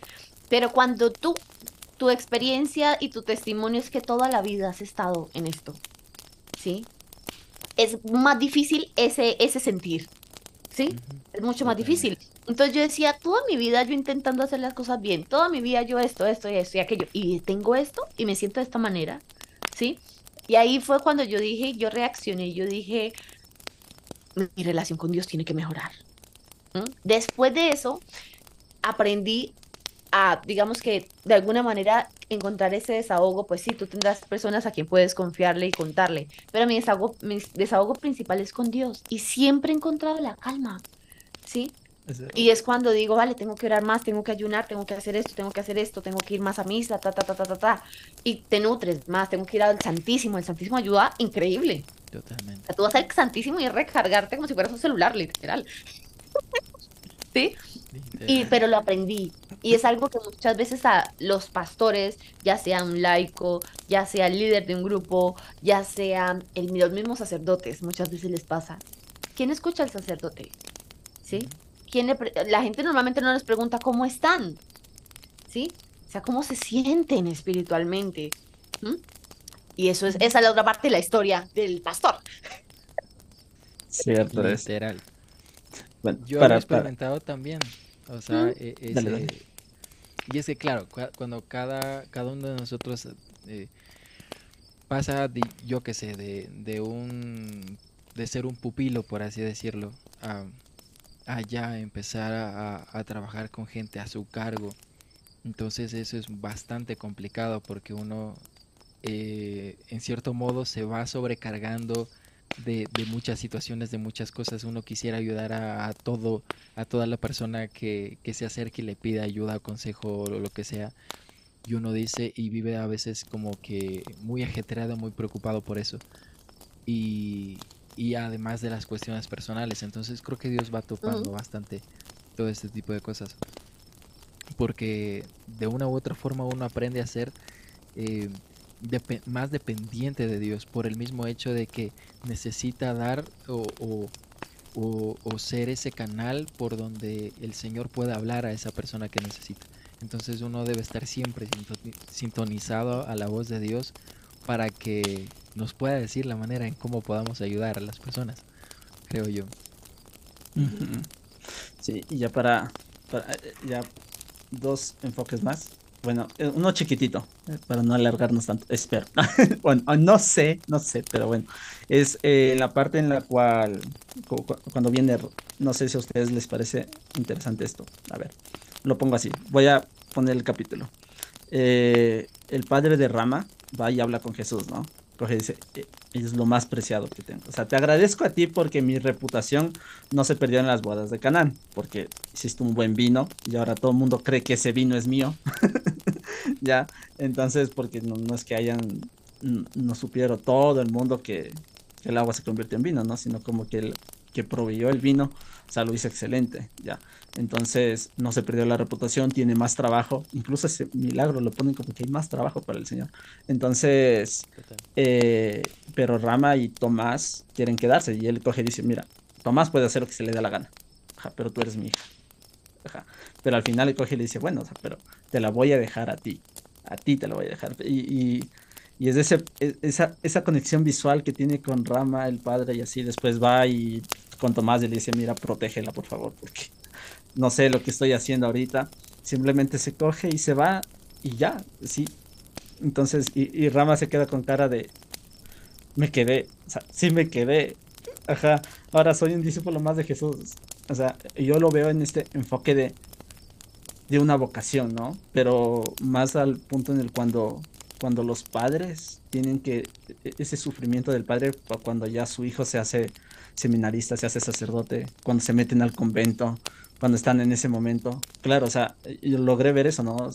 Pero cuando tú, tu experiencia y tu testimonio es que toda la vida has estado en esto, ¿sí? Es más difícil ese, ese sentir, ¿sí? Es mucho más difícil. Entonces yo decía, toda mi vida yo intentando hacer las cosas bien, toda mi vida yo esto, esto y esto y aquello, y tengo esto y me siento de esta manera, ¿sí? Y ahí fue cuando yo dije, yo reaccioné, yo dije, mi relación con Dios tiene que mejorar. Después de eso, aprendí a, digamos que de alguna manera encontrar ese desahogo, pues sí, tú tendrás personas a quien puedes confiarle y contarle, pero mi desahogo, mi desahogo principal es con Dios y siempre he encontrado la calma, ¿sí? Y es cuando digo, vale, tengo que orar más, tengo que ayunar, tengo que hacer esto, tengo que hacer esto, tengo que ir más a misa, ta, ta, ta, ta, ta, ta. Y te nutres más, tengo que ir al Santísimo. El Santísimo ayuda increíble. O Totalmente. sea, tú vas al Santísimo y recargarte como si fueras un celular, literal. ¿Sí? Y, pero lo aprendí. Y es algo que muchas veces a los pastores, ya sea un laico, ya sea el líder de un grupo, ya sea el, los mismos sacerdotes, muchas veces les pasa. ¿Quién escucha al sacerdote? ¿Sí? ¿Quién le pre- la gente normalmente no les pregunta cómo están. ¿Sí? O sea, cómo se sienten espiritualmente. ¿Mm? Y eso es, esa es la otra parte de la historia del pastor. Cierto es. Literal. Bueno, Yo para, lo he para- experimentado también. O sea, Mm. e- ese- Dale, dale. y es que claro, cua- cuando cada, cada uno de nosotros eh, pasa, de, yo qué sé, de, de un de ser un pupilo, por así decirlo, a, a ya empezar a, trabajar con gente a su cargo. Entonces eso es bastante complicado porque uno eh, en cierto modo se va sobrecargando de, muchas situaciones, de muchas cosas. Uno quisiera ayudar a, a todo, a toda la persona que, que se acerque y le pida ayuda, consejo o lo que sea. Y uno dice y vive a veces como que muy ajetreado, muy preocupado por eso. Y, y además de las cuestiones personales. Entonces creo que Dios va topando Ujú. bastante todo este tipo de cosas. Porque de una u otra forma uno aprende a ser eh, más dependiente de Dios por el mismo hecho de que necesita dar o, o- o- o ser ese canal por donde el Señor pueda hablar a esa persona que necesita. Entonces uno debe estar siempre sintoni- sintonizado a la voz de Dios para que nos pueda decir la manera en cómo podamos ayudar a las personas, creo yo. Sí, y ya para, eh, ya dos enfoques más. Bueno, eh, uno chiquitito, eh, para no alargarnos tanto, espero. bueno, no sé, no sé, pero bueno, es eh, la parte en la cual, cu- cu- cuando viene, no sé si a ustedes les parece interesante esto. A ver, lo pongo así, voy a poner el capítulo. El padre de Rama va y habla con Jesús, ¿no? Coge y dice, "Eh, es lo más preciado que tengo. O sea, te agradezco a ti porque mi reputación no se perdió en las bodas de Canaán, porque hiciste un buen vino y ahora todo el mundo cree que ese vino es mío. ya, entonces, porque no, no es que hayan, no supieron todo el mundo que, que el agua se convirtió en vino, ¿no? Sino como que el que proveyó el vino, o sea, lo hizo excelente, ya. Entonces, no se perdió la reputación, tiene más trabajo, incluso ese milagro lo ponen como que hay más trabajo para el Señor. Entonces, eh, pero Rama y Tomás quieren quedarse y él coge y dice, mira, Tomás puede hacer lo que se le dé la gana, ajá, pero tú eres mi hija. Ajá. Pero al final le coge y le dice, bueno, o sea, pero te la voy a dejar a ti, a ti te la voy a dejar. Y, y, y es ese, e- esa, esa conexión visual que tiene con Rama, el padre, y así después va y con Tomás y le dice, mira, protégela, por favor, porque no sé lo que estoy haciendo ahorita. Simplemente se coge y se va y ya, sí. Entonces, y, Rama se queda con cara de, me quedé, o sea, sí me quedé. Ajá, ahora soy un discípulo más de Jesús. O sea, yo lo veo en este enfoque de, de una vocación, ¿no? Pero más al punto en el cuando, cuando los padres tienen que, e- ese sufrimiento del padre, cu- cuando ya su hijo se hace seminarista, se hace sacerdote, cuando se meten al convento, cuando están en ese momento. Claro, o sea, yo logré ver eso, ¿no?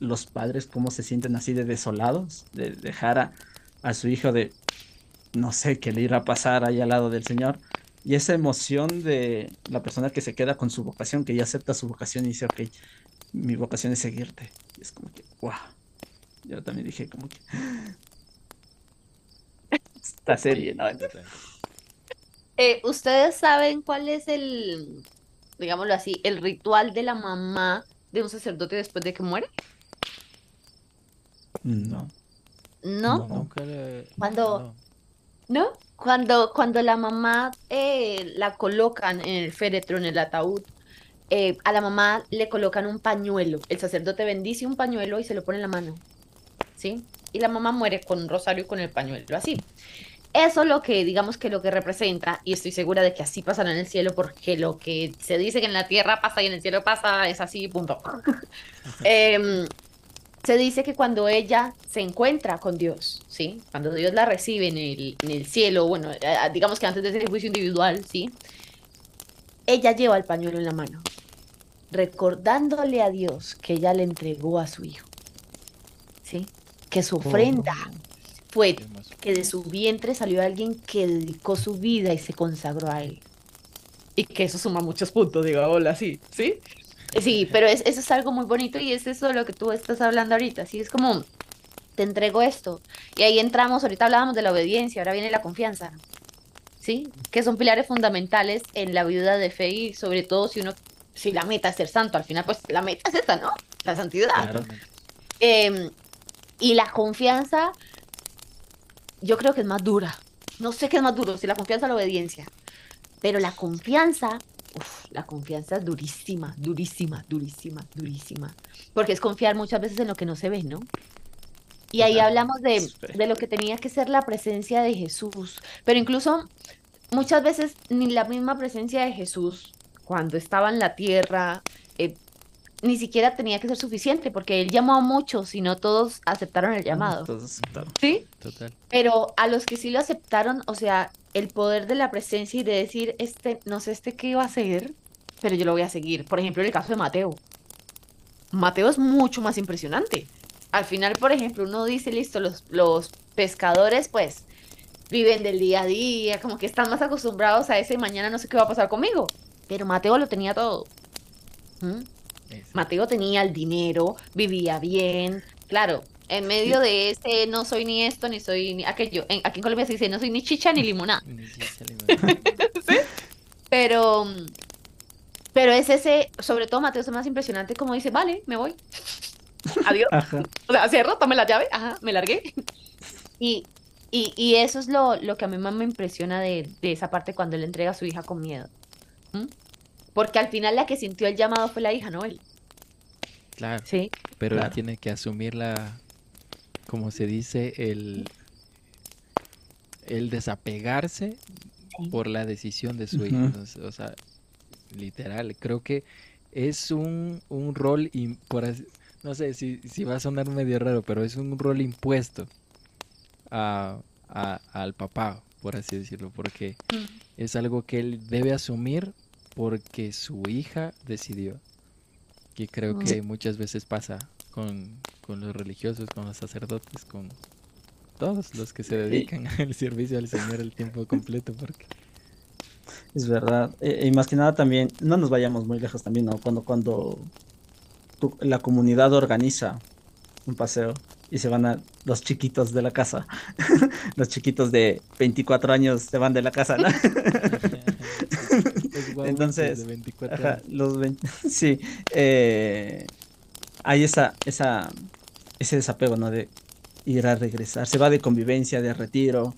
Los padres cómo se sienten así de desolados, de dejar a, a su hijo de, no sé, qué le irá a pasar ahí al lado del Señor. Y esa emoción de la persona que se queda con su vocación, que ya acepta su vocación y dice, ok, mi vocación es seguirte. Y es como que, wow. Yo también dije como que... Esta serie, ¿no? Eh, ¿Ustedes saben cuál es el, digámoslo así, el ritual de la mamá de un sacerdote después de que muere? No. ¿No? No. Nunca le- Cuando- no. ¿No? Cuando, cuando la mamá eh, la colocan en el féretro, en el ataúd, eh, a la mamá le colocan un pañuelo. El sacerdote bendice un pañuelo y se lo pone en la mano. ¿Sí? Y la mamá muere con un rosario y con el pañuelo, así. Eso lo que, digamos que lo que representa, y estoy segura de que así pasará en el cielo, porque lo que se dice que en la tierra pasa y en el cielo pasa es así, punto. Em, se dice que cuando ella se encuentra con Dios, ¿sí? Cuando Dios la recibe en el, en el cielo, bueno, eh, digamos que antes de ese juicio individual, ¿sí? Ella lleva el pañuelo en la mano, recordándole a Dios que ella le entregó a su hijo, ¿sí? Que su ofrenda fue que de su vientre salió alguien que dedicó su vida y se consagró a él. Y que eso suma muchos puntos, digo, hola, sí, ¿sí? Sí, pero es, eso es algo muy bonito y es eso de lo que tú estás hablando ahorita, ¿sí? Es como, te entrego esto. Y ahí entramos, ahorita hablábamos de la obediencia, ahora viene la confianza, ¿sí? Que son pilares fundamentales en la vida de fe y sobre todo si uno, si la meta es ser santo, al final pues la meta es esta, ¿no? La santidad. Claro. Em, y la confianza, yo creo que es más dura. No sé qué es más duro, si la confianza o la obediencia. Pero la confianza, uf, la confianza es durísima, durísima, durísima, durísima. Porque es confiar muchas veces en lo que no se ve, ¿no? Y ahí hablamos de, de lo que tenía que ser la presencia de Jesús. Pero incluso muchas veces ni la misma presencia de Jesús, cuando estaba en la tierra, eh, ni siquiera tenía que ser suficiente, porque él llamó a muchos y no todos aceptaron el llamado. Entonces, claro. ¿Sí? Total. Pero a los que sí lo aceptaron, o sea, el poder de la presencia y de decir, este, no sé este qué iba a hacer, pero yo lo voy a seguir. Por ejemplo, en el caso de Mateo. Mateo es mucho más impresionante. Al final, por ejemplo, uno dice, listo, los, los pescadores, pues, viven del día a día, como que están más acostumbrados a ese mañana no sé qué va a pasar conmigo. Pero Mateo lo tenía todo. ¿Mm? Mateo tenía el dinero, vivía bien, claro, en medio de ese no soy ni esto ni soy ni aquello. En- aquí en Colombia se dice no soy ni chicha ni limonada, pero pero es ese, sobre todo Mateo es más impresionante como dice, vale, me voy. Adiós. Ajá. O sea, cierro, tome la llave, ajá, me largué. Y, y, y eso es lo, lo que a mí más me impresiona de, de esa parte cuando él entrega a su hija con miedo. ¿Mm? Porque al final la que sintió el llamado fue la hija, no él. Claro. Sí. Pero él Claro. tiene que asumir la, como se dice, el, el desapegarse Sí. por la decisión de su hijo. O sea- O sea, literal, creo que es un, un rol, im- por así- no sé si, si va a sonar medio raro, pero es un rol impuesto a, a- al papá, por así decirlo, porque es algo que él debe asumir porque su hija decidió. Y creo Mm. que muchas veces pasa con, con los religiosos, con los sacerdotes, con todos los que se dedican al servicio al Señor el tiempo completo, porque Es verdad. Eh, y más que nada también, no nos vayamos muy lejos también, ¿no? Cuando, cuando tu- la comunidad organiza un paseo y se van a los chiquitos de la casa. los chiquitos de 24 años se van de la casa, ¿no? Entonces, de 24 Ajá, años. los 20, sí. eh, hay esa, esa, ese desapego, ¿no? De ir a regresar. Se va de convivencia, de retiro.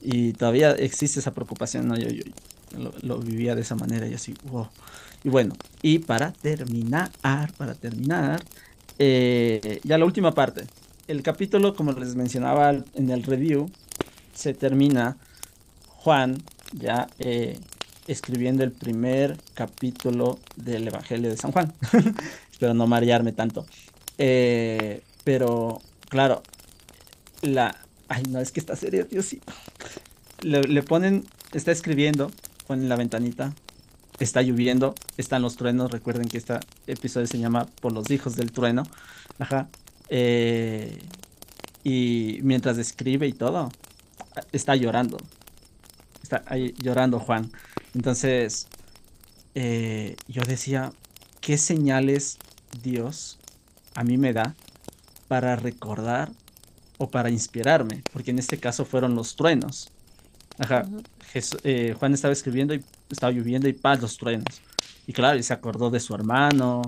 Y todavía existe esa preocupación, ¿no? Yo, yo lo, lo vivía de esa manera y así, wow. Y bueno, y para terminar, para terminar, eh, ya la última parte. El capítulo, como les mencionaba en el review, se termina Juan ya eh, escribiendo el primer capítulo del Evangelio de San Juan. Espero no marearme tanto. Eh, pero, claro, la... Ay, no, es que esta serie, Diosito. Le, le ponen, está escribiendo, ponen la ventanita, está lloviendo, están los truenos. Recuerden que este episodio se llama Por los hijos del trueno. Ajá. Eh, y mientras escribe y todo, está llorando. Está ahí llorando Juan. Entonces, eh, yo decía, ¿qué señales Dios a mí me da para recordar o para inspirarme? Porque en este caso fueron los truenos. Ajá. Eh, Juan estaba escribiendo y estaba lloviendo y paz los truenos. Y claro, y se acordó de su hermano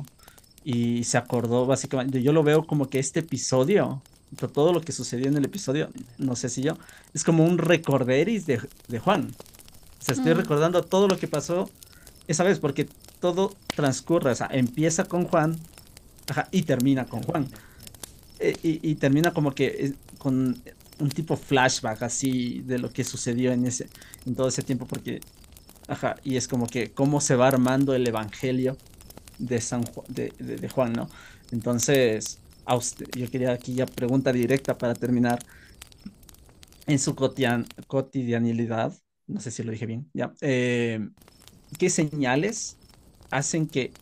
y se acordó básicamente, yo lo veo como que este episodio, to- todo lo que sucedió en el episodio, no sé si yo, es como un recorderis de, de Juan. O sea, estoy Mm. recordando todo lo que pasó esa vez, porque todo transcurre, o sea, empieza con Juan ajá, y termina con Juan. Eh, y, y termina como que eh, con un tipo flashback así de lo que sucedió en ese en todo ese tiempo porque ajá y es como que cómo se va armando el evangelio de San Ju- de, de- de Juan no entonces a usted yo quería aquí ya pregunta directa para terminar en su cotidian- cotidianidad no sé si lo dije bien ya eh, qué señales hacen que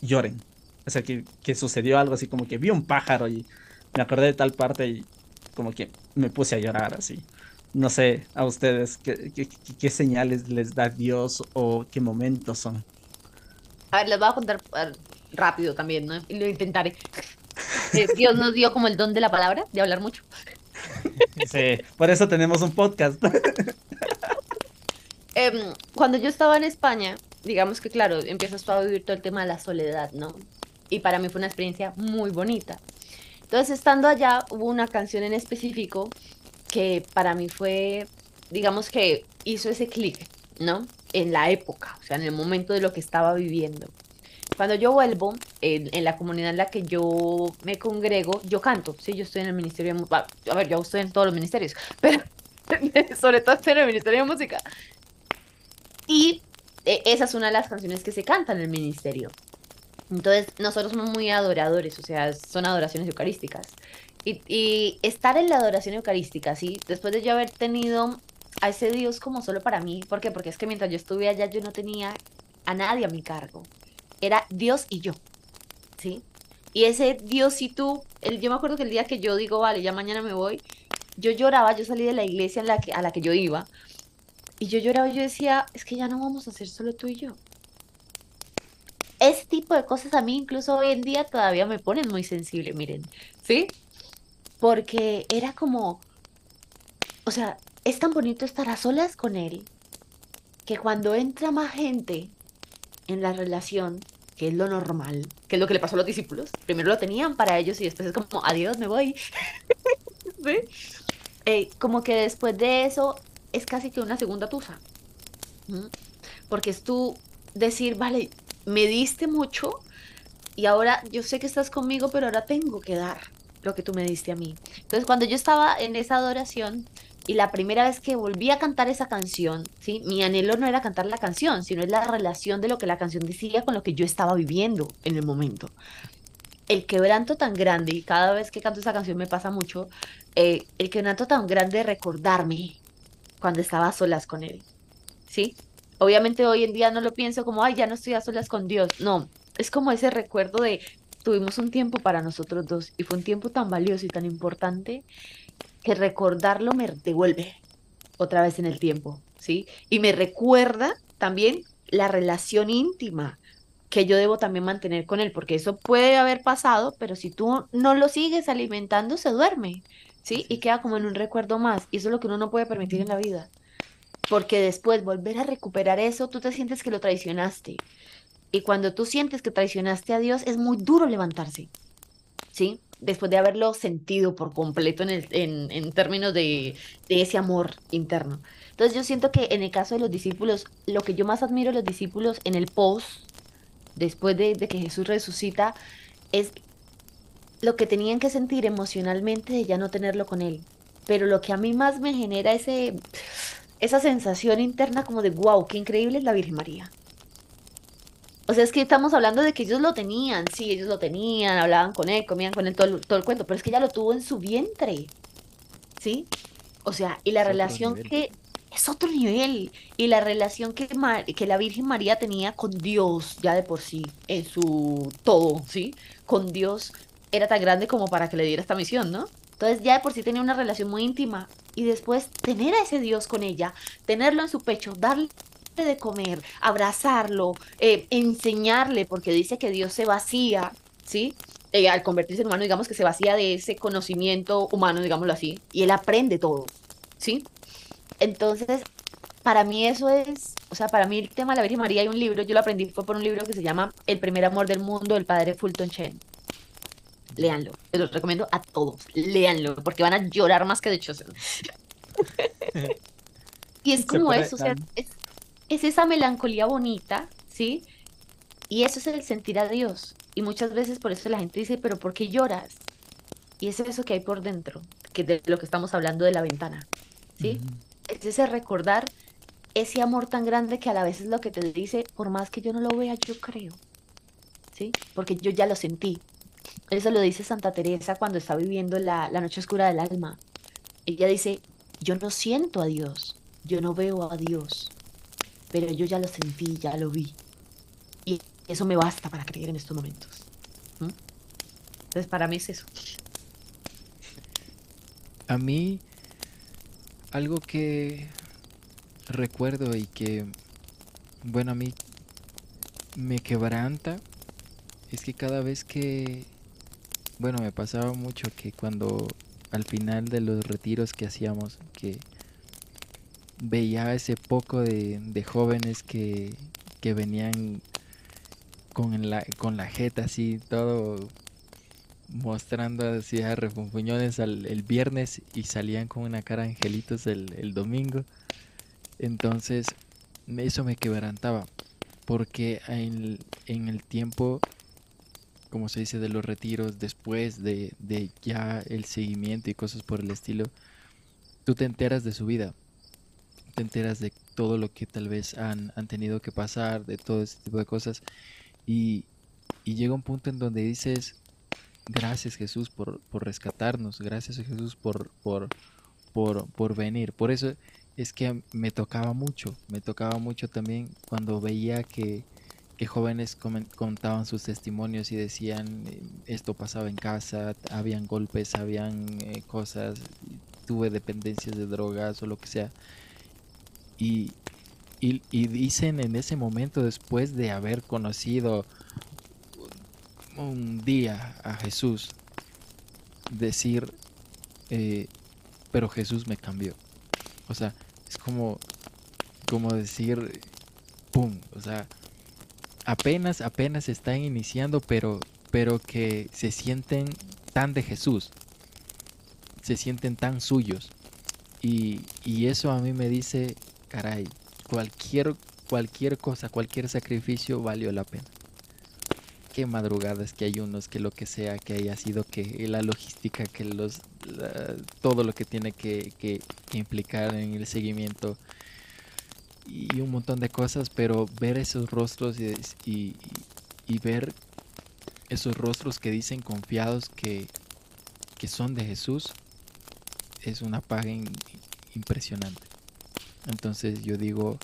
lloren o sea que, que sucedió algo así como que vi un pájaro y me acordé de tal parte y como que me puse a llorar así. No sé a ustedes qué, qué- señales les da Dios o qué momentos son. A ver, les voy a contar rápido también, ¿no? Y lo intentaré. Eh, Dios nos dio como el don de la palabra, de hablar mucho. Sí, por eso tenemos un podcast. Em, cuando yo estaba en España, digamos que claro, empiezas a vivir todo el tema de la soledad, ¿no? Y para mí fue una experiencia muy bonita. Entonces, estando allá, hubo una canción en específico que para mí fue, digamos que hizo ese clic, ¿no? En la época, o sea, en el momento de lo que estaba viviendo. Cuando yo vuelvo, en, en la comunidad en la que yo me congrego, yo canto, sí, yo estoy en el Ministerio de a ver, yo estoy en todos los ministerios, pero sobre todo estoy en el Ministerio de Música. Y eh, esa es una de las canciones que se cantan en el ministerio. Entonces, nosotros somos muy adoradores, o sea, son adoraciones eucarísticas. Y, y estar en la adoración eucarística, ¿sí? Después de yo haber tenido a ese Dios como solo para mí, ¿por qué? Porque es que mientras yo estuve allá yo no tenía a nadie a mi cargo. Era Dios y yo, ¿sí? Y ese Dios y tú, el, yo me acuerdo que el día que yo digo, vale, ya mañana me voy, yo lloraba, yo salí de la iglesia en la que, a la que yo iba, y yo lloraba y yo decía, es que ya no vamos a ser solo tú y yo. Ese tipo de cosas a mí incluso hoy en día todavía me ponen muy sensible, miren, ¿sí? Porque era como, o sea, es tan bonito estar a solas con él, que cuando entra más gente en la relación, que es lo normal, que es lo que le pasó a los discípulos, primero lo tenían para ellos y después es como, adiós, me voy. ¿Sí? Eh, como que después de eso es casi que una segunda tusa. Porque es tú decir, vale, me diste mucho y ahora yo sé que estás conmigo, pero ahora tengo que dar lo que tú me diste a mí. Entonces, cuando yo estaba en esa adoración y la primera vez que volví a cantar esa canción, ¿sí? Mi anhelo no era cantar la canción, sino es la relación de lo que la canción decía con lo que yo estaba viviendo en el momento. El quebranto tan grande, y cada vez que canto esa canción me pasa mucho, eh, el quebranto tan grande de recordarme cuando estaba a solas con él, ¿sí? Obviamente hoy en día no lo pienso como, ay, ya no estoy a solas con Dios, no, es como ese recuerdo de tuvimos un tiempo para nosotros dos y fue un tiempo tan valioso y tan importante que recordarlo me devuelve otra vez en el tiempo, ¿sí? Y me recuerda también la relación íntima que yo debo también mantener con él, porque eso puede haber pasado, pero si tú no lo sigues alimentando, se duerme, ¿sí? Y queda como en un recuerdo más, y eso es lo que uno no puede permitir en la vida, porque después volver a recuperar eso, tú te sientes que lo traicionaste, y cuando tú sientes que traicionaste a Dios, es muy duro levantarse, ¿sí? Después de haberlo sentido por completo en, el, en, en términos de, de ese amor interno. Entonces yo siento que en el caso de los discípulos, lo que yo más admiro de los discípulos en el post, después de, de que Jesús resucita, es lo que tenían que sentir emocionalmente de ya no tenerlo con él. Pero lo que a mí más me genera ese, esa sensación interna como de, wow, qué increíble es la Virgen María. O sea, es que estamos hablando de que ellos lo tenían, sí, ellos lo tenían, hablaban con él, comían con él todo el, todo el cuento, pero es que ella lo tuvo en su vientre, ¿sí? O sea, y la Es relación que es otro nivel, y la relación que, que la Virgen María tenía con Dios, ya de por sí, en su todo, ¿sí? Con Dios era tan grande como para que le diera esta misión, ¿no? Entonces ya de por sí tenía una relación muy íntima, y después tener a ese Dios con ella, tenerlo en su pecho, darle de comer, abrazarlo, eh, enseñarle, porque dice que Dios se vacía, ¿sí? Eh, al convertirse en humano, digamos que se vacía de ese conocimiento humano, digámoslo así, y él aprende todo, ¿sí? Entonces, para mí eso es, o sea, para mí el tema de la Virgen María hay un libro, yo lo aprendí fue por un libro que se llama El primer amor del mundo del padre Fulton Chen. Léanlo, se los recomiendo a todos, léanlo, porque van a llorar más que de hecho. y es como eso, o sea, es, es esa melancolía bonita, ¿sí? Y eso es el sentir a Dios. Y muchas veces por eso la gente dice, pero ¿por qué lloras? Y es eso que hay por dentro, que de lo que estamos hablando de la ventana, ¿sí? Es ese recordar ese amor tan grande que a la vez es lo que te dice, por más que yo no lo vea, yo creo, ¿sí? Porque yo ya lo sentí. Eso lo dice Santa Teresa cuando está viviendo la, la noche oscura del alma. Ella dice, yo no siento a Dios, yo no veo a Dios, pero yo ya lo sentí, ya lo vi. Y eso me basta para creer en estos momentos. Entonces, para mí es eso. A mí, algo que recuerdo y que, bueno, a mí me quebranta es que cada vez que, bueno, me pasaba mucho que cuando al final de los retiros que hacíamos, que veía ese poco de, de jóvenes que, que venían con la, con la jeta así, todo mostrando así a refunfuñones al, el viernes y salían con una cara angelitos el, el domingo. Entonces, eso me quebrantaba, porque en, en el tiempo, como se dice, de los retiros, después de, de ya el seguimiento y cosas por el estilo, tú te enteras de su vida, te enteras de todo lo que tal vez han, han tenido que pasar, de todo ese tipo de cosas, y, y llega un punto en donde dices, gracias Jesús por, por rescatarnos, gracias Jesús por, por, por, por venir. Por eso es que me tocaba mucho, me tocaba mucho también cuando veía que, que jóvenes contaban sus testimonios y decían, eh, esto pasaba en casa, habían golpes, habían eh, cosas, tuve dependencias de drogas o lo que sea. Y, y, y dicen en ese momento, después de haber conocido un día a Jesús, decir, eh, pero Jesús me cambió. O sea, es como, como decir, ¡pum! O sea, apenas, apenas están iniciando, pero, pero que se sienten tan de Jesús, se sienten tan suyos. Y, y eso a mí me dice, caray, cualquier, cualquier cosa, cualquier sacrificio valió la pena. qué madrugadas, que hay unos, que lo que sea, que haya sido que la logística, que los todo lo que tiene que, que, implicar en el seguimiento y un montón de cosas, pero ver esos rostros y, y, y ver esos rostros que dicen confiados que, que son de Jesús es una paga impresionante. Entonces yo digo,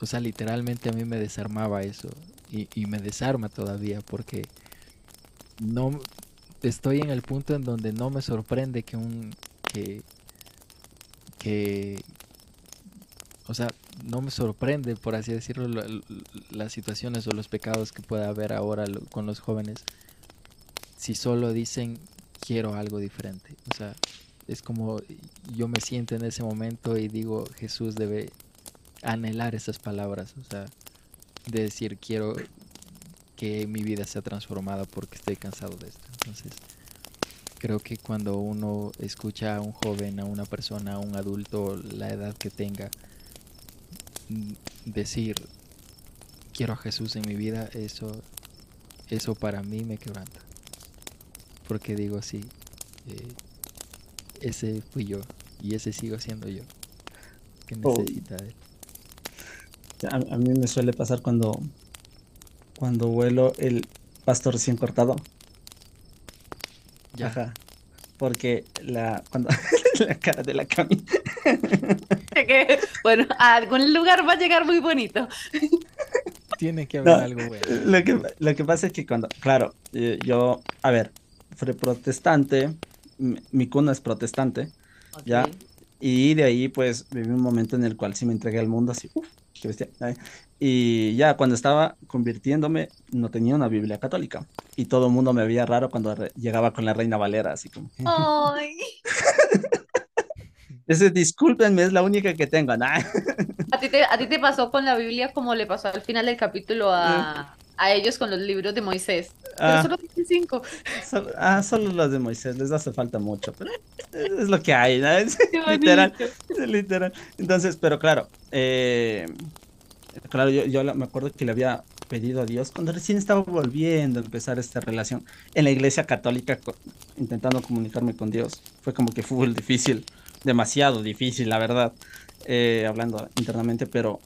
o sea, literalmente a mí me desarmaba eso y, me desarma todavía porque no estoy en el punto en donde no me sorprende que un que que o sea no me sorprende por así decirlo las situaciones o los pecados que pueda haber ahora con los jóvenes si solo dicen quiero algo diferente o sea es como yo me siento en ese momento y digo Jesús debe anhelar esas palabras o sea de decir quiero que mi vida sea transformada porque estoy cansado de esto. Entonces, creo que cuando uno escucha a un joven, a una persona, a un adulto, la edad que tenga, decir quiero a Jesús en mi vida, eso, eso para mí me quebranta. Porque digo así, eh, ese fui yo y ese sigo siendo yo. Que oh. necesita él. A, mí me suele pasar cuando, cuando vuelo el pasto recién cortado. Ya. Ajá. Porque la, cuando, la cara de la Cami. Bueno, a algún lugar va a llegar muy bonito. Tiene que haber algo bueno. Lo que, lo que pasa es que cuando, claro, eh, yo, a ver, fui protestante, mi, cuna es protestante, ¿ya? Y de ahí, pues, viví un momento en el cual sí me entregué al mundo así, uff, y ya cuando estaba convirtiéndome, no tenía una Biblia católica. Y todo el mundo me veía raro cuando llegaba con la Reina Valera, así como. ¡Ay! Ese, discúlpenme, es la única que tengo. ¿A, ti te, ¿A ti te pasó con la Biblia como le pasó al final del capítulo a, a ellos con los libros de Moisés? Pero ah, solo cinco. ah, solo los de Moisés, les hace falta mucho, pero es lo que hay, literal, literal. Entonces, pero claro, eh, claro, yo, me acuerdo que le había pedido a Dios cuando recién estaba volviendo a empezar esta relación en la iglesia católica, intentando comunicarme con Dios. Fue como que fue difícil, demasiado difícil, la verdad, eh, hablando internamente, pero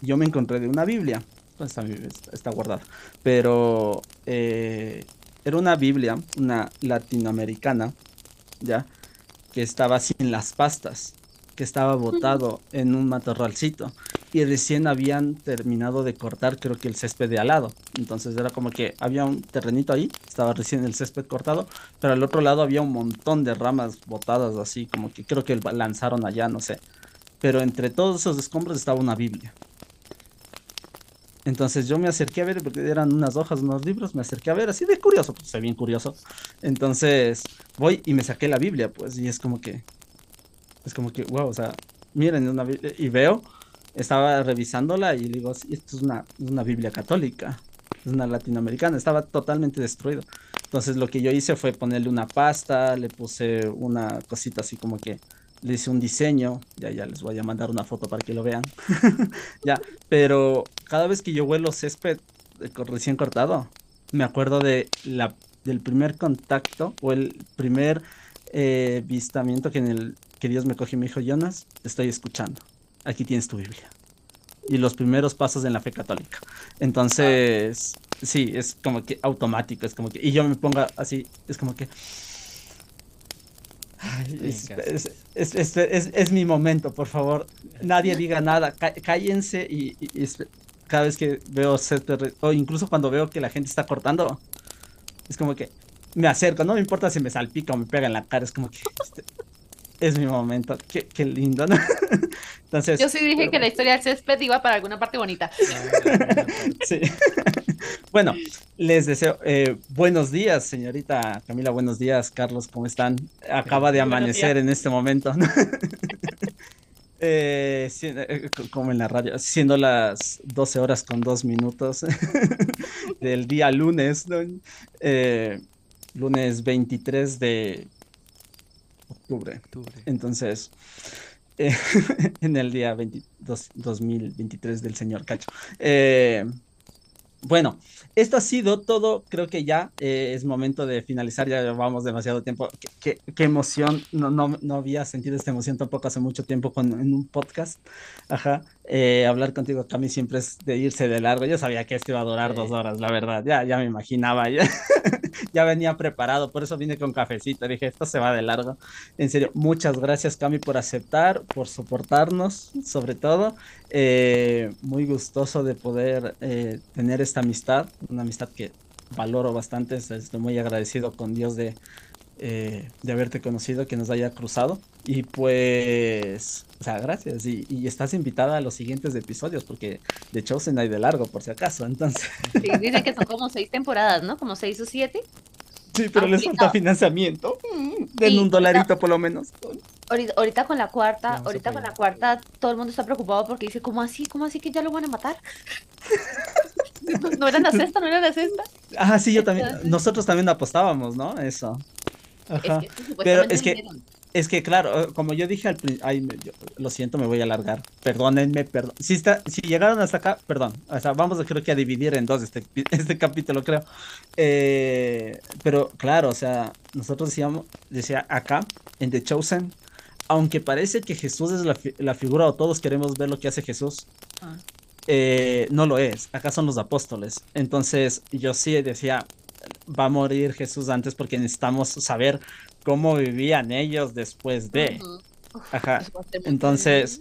yo me encontré de una Biblia, pues, está, está guardada, pero eh, era una Biblia, una latinoamericana, ¿ya? Que estaba sin las pastas que estaba botado en un matorralcito y recién habían terminado de cortar creo que el césped de al lado. Entonces era como que había un terrenito ahí, estaba recién el césped cortado, pero al otro lado había un montón de ramas botadas así, como que creo que lanzaron allá, no sé. Pero entre todos esos escombros estaba una Biblia. Entonces yo me acerqué a ver, porque eran unas hojas, unos libros, me acerqué a ver, así de curioso, pues soy bien curioso. Entonces voy y me saqué la Biblia, pues, y es como que, es como que, wow, o sea, miren, una y veo, estaba revisándola y digo, esto es una, una Biblia católica, es una latinoamericana, estaba totalmente destruido. Entonces lo que yo hice fue ponerle una pasta, le puse una cosita así como que le hice un diseño, ya ya les voy a mandar una foto para que lo vean. ya, pero cada vez que yo vuelo césped recién cortado, me acuerdo de la del primer contacto o el primer eh, vistamiento que en el que Dios me coge y me dijo, Jonas, te estoy escuchando. Aquí tienes tu Biblia. Y los primeros pasos en la fe católica. Entonces, sí, es como que automático, es como que... Y yo me pongo así, es como que... es, mi momento, por favor. Nadie diga nada. cállense y, cada vez que veo o incluso cuando veo que la gente está cortando, es como que me acerco. No me importa si me salpica o me pega en la cara. Es como que este, es mi momento. Qué, qué lindo, ¿no? Entonces, Yo sí dije que la historia del césped iba para alguna parte bonita. sí. bueno, les deseo eh, buenos días, señorita Camila. Buenos días, Carlos. ¿Cómo están? Acaba de amanecer en este momento. Eh, eh, como en la radio, siendo las 12 horas con 2 minutos del día lunes, ¿no? lunes 23 de octubre. Entonces, eh, en el día 22, 2023 del señor Cacho. Eh, Bueno, esto ha sido todo. Creo que ya eh, es momento de finalizar. Ya llevamos demasiado tiempo. Qué, qué- qué emoción. No, no, no había sentido esta emoción tampoco hace mucho tiempo con, en un podcast. Ajá. Eh, hablar contigo, Cami, siempre es de irse de largo. Yo sabía que esto iba a durar Sí. dos horas, la verdad. Ya, ya me imaginaba. Ya, ya venía preparado. Por eso vine con cafecito. Dije, esto se va de largo. En serio, muchas gracias, Cami, por aceptar, por soportarnos, sobre todo. Eh, muy gustoso de poder eh, tener esta amistad, una amistad que valoro bastante. es- Estoy muy agradecido con Dios de, eh, de haberte conocido, que nos haya cruzado. Y pues, o sea, gracias. Y, y estás invitada a los siguientes episodios, porque de Chosen hay de largo, por si acaso. Entonces, Sí, dicen que son como seis temporadas, ¿no? Como seis o siete. sí, pero les Complicado. falta financiamiento. Mm, Den Sí, un dolarito por lo menos. Ahorita, ahorita con la cuarta, Vamos ahorita con la cuarta, todo el mundo está preocupado porque dice, ¿cómo así? ¿Cómo así que ya lo van a matar? No, no era la sexta, no era la sexta. Ah, sí, yo también. Entonces- Nosotros también apostábamos, ¿no? Eso. Ajá. Es que supuestamente es que- dijeron, Es que claro, eh, como yo dije al principio, lo siento, me voy a alargar. Perdónenme, perdón. Si está, si llegaron hasta acá, perdón. O sea, vamos creo que a dividir en dos este, este capítulo, creo. Eh, pero claro, o sea, nosotros decíamos, decía acá, en The Chosen, aunque parece que Jesús es la, fi- la figura o todos queremos ver lo que hace Jesús, Ah. eh, no lo es. Acá son los apóstoles. Entonces, yo sí decía, va a morir Jesús antes porque necesitamos saber cómo vivían ellos después de. Ajá. Entonces,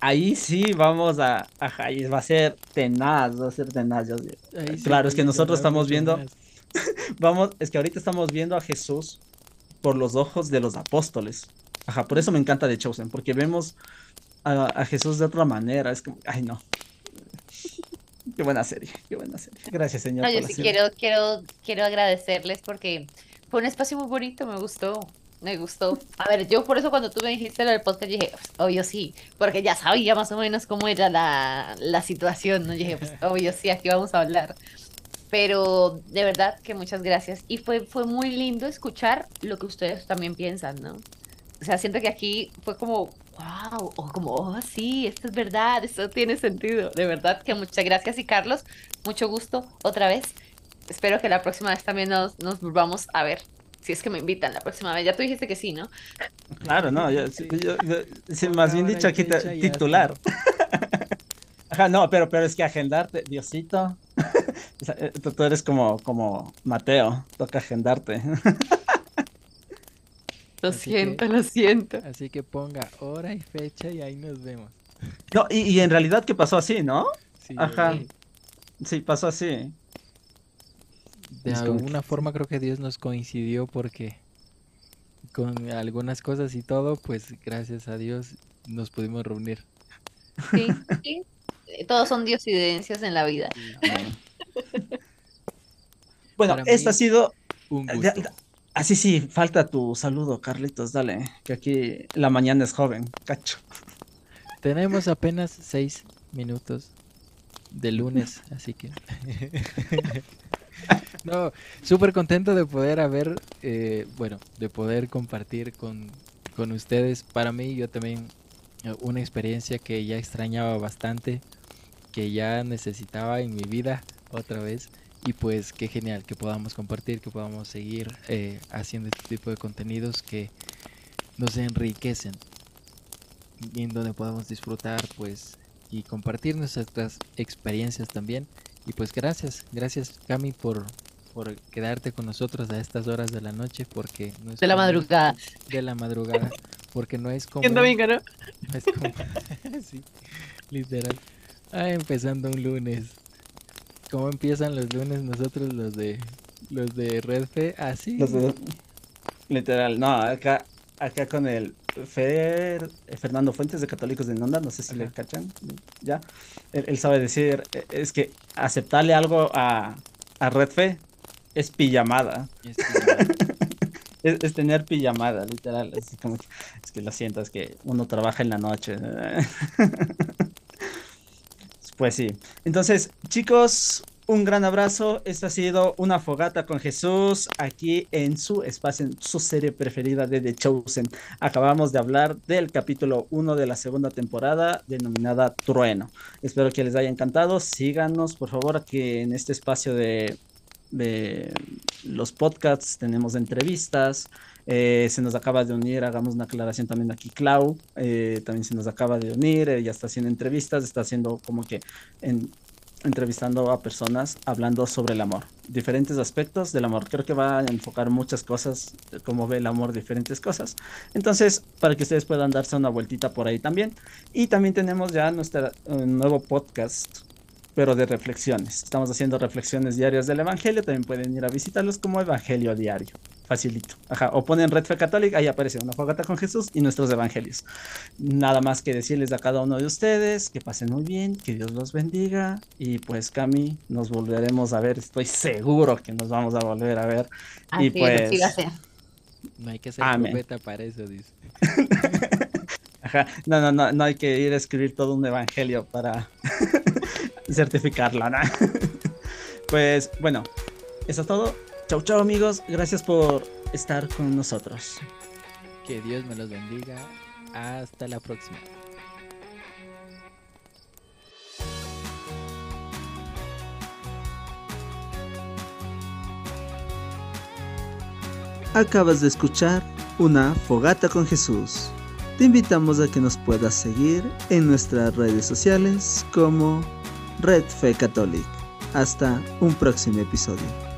ahí sí vamos a, ajá, y va a ser tenaz, va a ser tenaz. yo- Ahí sí Claro, es que nosotros estamos viendo-. Vamos, es que ahorita estamos viendo a Jesús por los ojos de los apóstoles. Ajá, por eso me encanta de Chosen, porque vemos a, a Jesús de otra manera. Es como, ay no. Qué buena serie, qué buena serie. Gracias, señor. No, yo sí quiero, quiero, quiero agradecerles porque fue un espacio muy bonito, me gustó, me gustó. A ver, yo por eso cuando tú me dijiste lo del podcast dije, pues, obvio sí, porque ya sabía más o menos cómo era la, la situación, ¿no? Yo dije, pues obvio sí, aquí vamos a hablar. Pero de verdad que muchas gracias. Y fue, fue muy lindo escuchar lo que ustedes también piensan, ¿no? O sea, siento que aquí fue como, wow, o como, oh, sí, esto es verdad, esto tiene sentido. De verdad que muchas gracias. Y Carlos, mucho gusto otra vez. Espero que la próxima vez también nos, nos volvamos a ver. Si es que me invitan la próxima vez. Ya tú dijiste que sí, ¿no? Claro, no, yo, sí, yo- yo- sí, Ponga más bien dicho aquí titular. Ajá, no, pero, pero es que agendarte, Diosito. Eh, tú, tú eres como, como Mateo, toca agendarte. Lo Así siento, que- lo siento. Así que ponga hora y fecha y ahí nos vemos. No, y, y en realidad que pasó así, ¿no? Sí, Ajá. eh, Sí, pasó así. De Es como que- alguna forma creo que Dios nos coincidió porque con algunas cosas y todo, pues gracias a Dios nos pudimos reunir. Sí, sí. Todos son diosidencias en la vida. Bueno, Para esto ha sido Un gusto. Ya- Ah, sí, sí, falta tu saludo, Carlitos, dale, que aquí la mañana es joven, cacho. Tenemos apenas seis minutos de lunes, así que... no, súper contento de poder haber, eh, bueno, de poder compartir con, con ustedes. Para mí, yo también, eh, una experiencia que ya extrañaba bastante, que ya necesitaba en mi vida otra vez. Y pues qué genial que podamos compartir, que podamos seguir eh, haciendo este tipo de contenidos que nos enriquecen y en donde podamos disfrutar pues y compartir nuestras experiencias también. Y pues gracias, gracias Cami por, por quedarte con nosotros a estas horas de la noche porque no es De la común- madrugada. De la madrugada, porque no es como... ¿Quién domingo, no? No es como- sí, literal. Ah, empezando un lunes. ¿Cómo empiezan los lunes nosotros los de los de Red Fe? Así. Los de- Literal, no, acá, acá con el Fer, Fernando Fuentes de Católicos de Nonda, no sé si le Ajá. cachan, ya. Él, él sabe decir, eh, es que aceptarle algo a, a Red Fe es pijamada. Es Es, es tener pijamada, literal. así como que- es que lo siento, es que uno trabaja en la noche. Pues sí. Entonces, chicos, un gran abrazo. Esta ha sido una fogata con Jesús aquí en su espacio, en su serie preferida de The Chosen. Acabamos de hablar del capítulo 1 de la segunda temporada denominada Trueno. Espero que les haya encantado. Síganos, por favor, aquí en este espacio de, de los podcasts. Tenemos entrevistas. Eh, se nos acaba de unir, hagamos una aclaración también aquí, Clau, eh, también se nos acaba de unir, ella está haciendo entrevistas, está haciendo como que en, entrevistando a personas hablando sobre el amor, diferentes aspectos del amor. Creo que va a enfocar muchas cosas, como ve el amor, diferentes cosas. Entonces, para que ustedes puedan darse una vueltita por ahí también. Y también tenemos ya nuestro eh, nuevo podcast pero de reflexiones. Estamos haciendo reflexiones diarias del Evangelio, también pueden ir a visitarlos como Evangelio Diario. Facilito. Ajá. O ponen Red Fe Católica, ahí aparece una fogata con Jesús y nuestros evangelios. Nada más que decirles a cada uno de ustedes que pasen muy bien, que Dios los bendiga. Y pues, Cami, nos volveremos a ver. Estoy seguro que nos vamos a volver a ver. y pues. no hay que ser profeta para eso, dice. Ajá. No, no, no, no hay que ir a escribir todo un evangelio para certificarla, ¿no? pues bueno, eso es todo. Chau, chau amigos. Gracias por estar con nosotros. Que Dios me los bendiga. Hasta la próxima. Acabas de escuchar una fogata con Jesús. Te invitamos a que nos puedas seguir en nuestras redes sociales como Red Fe Catholic. Hasta un próximo episodio.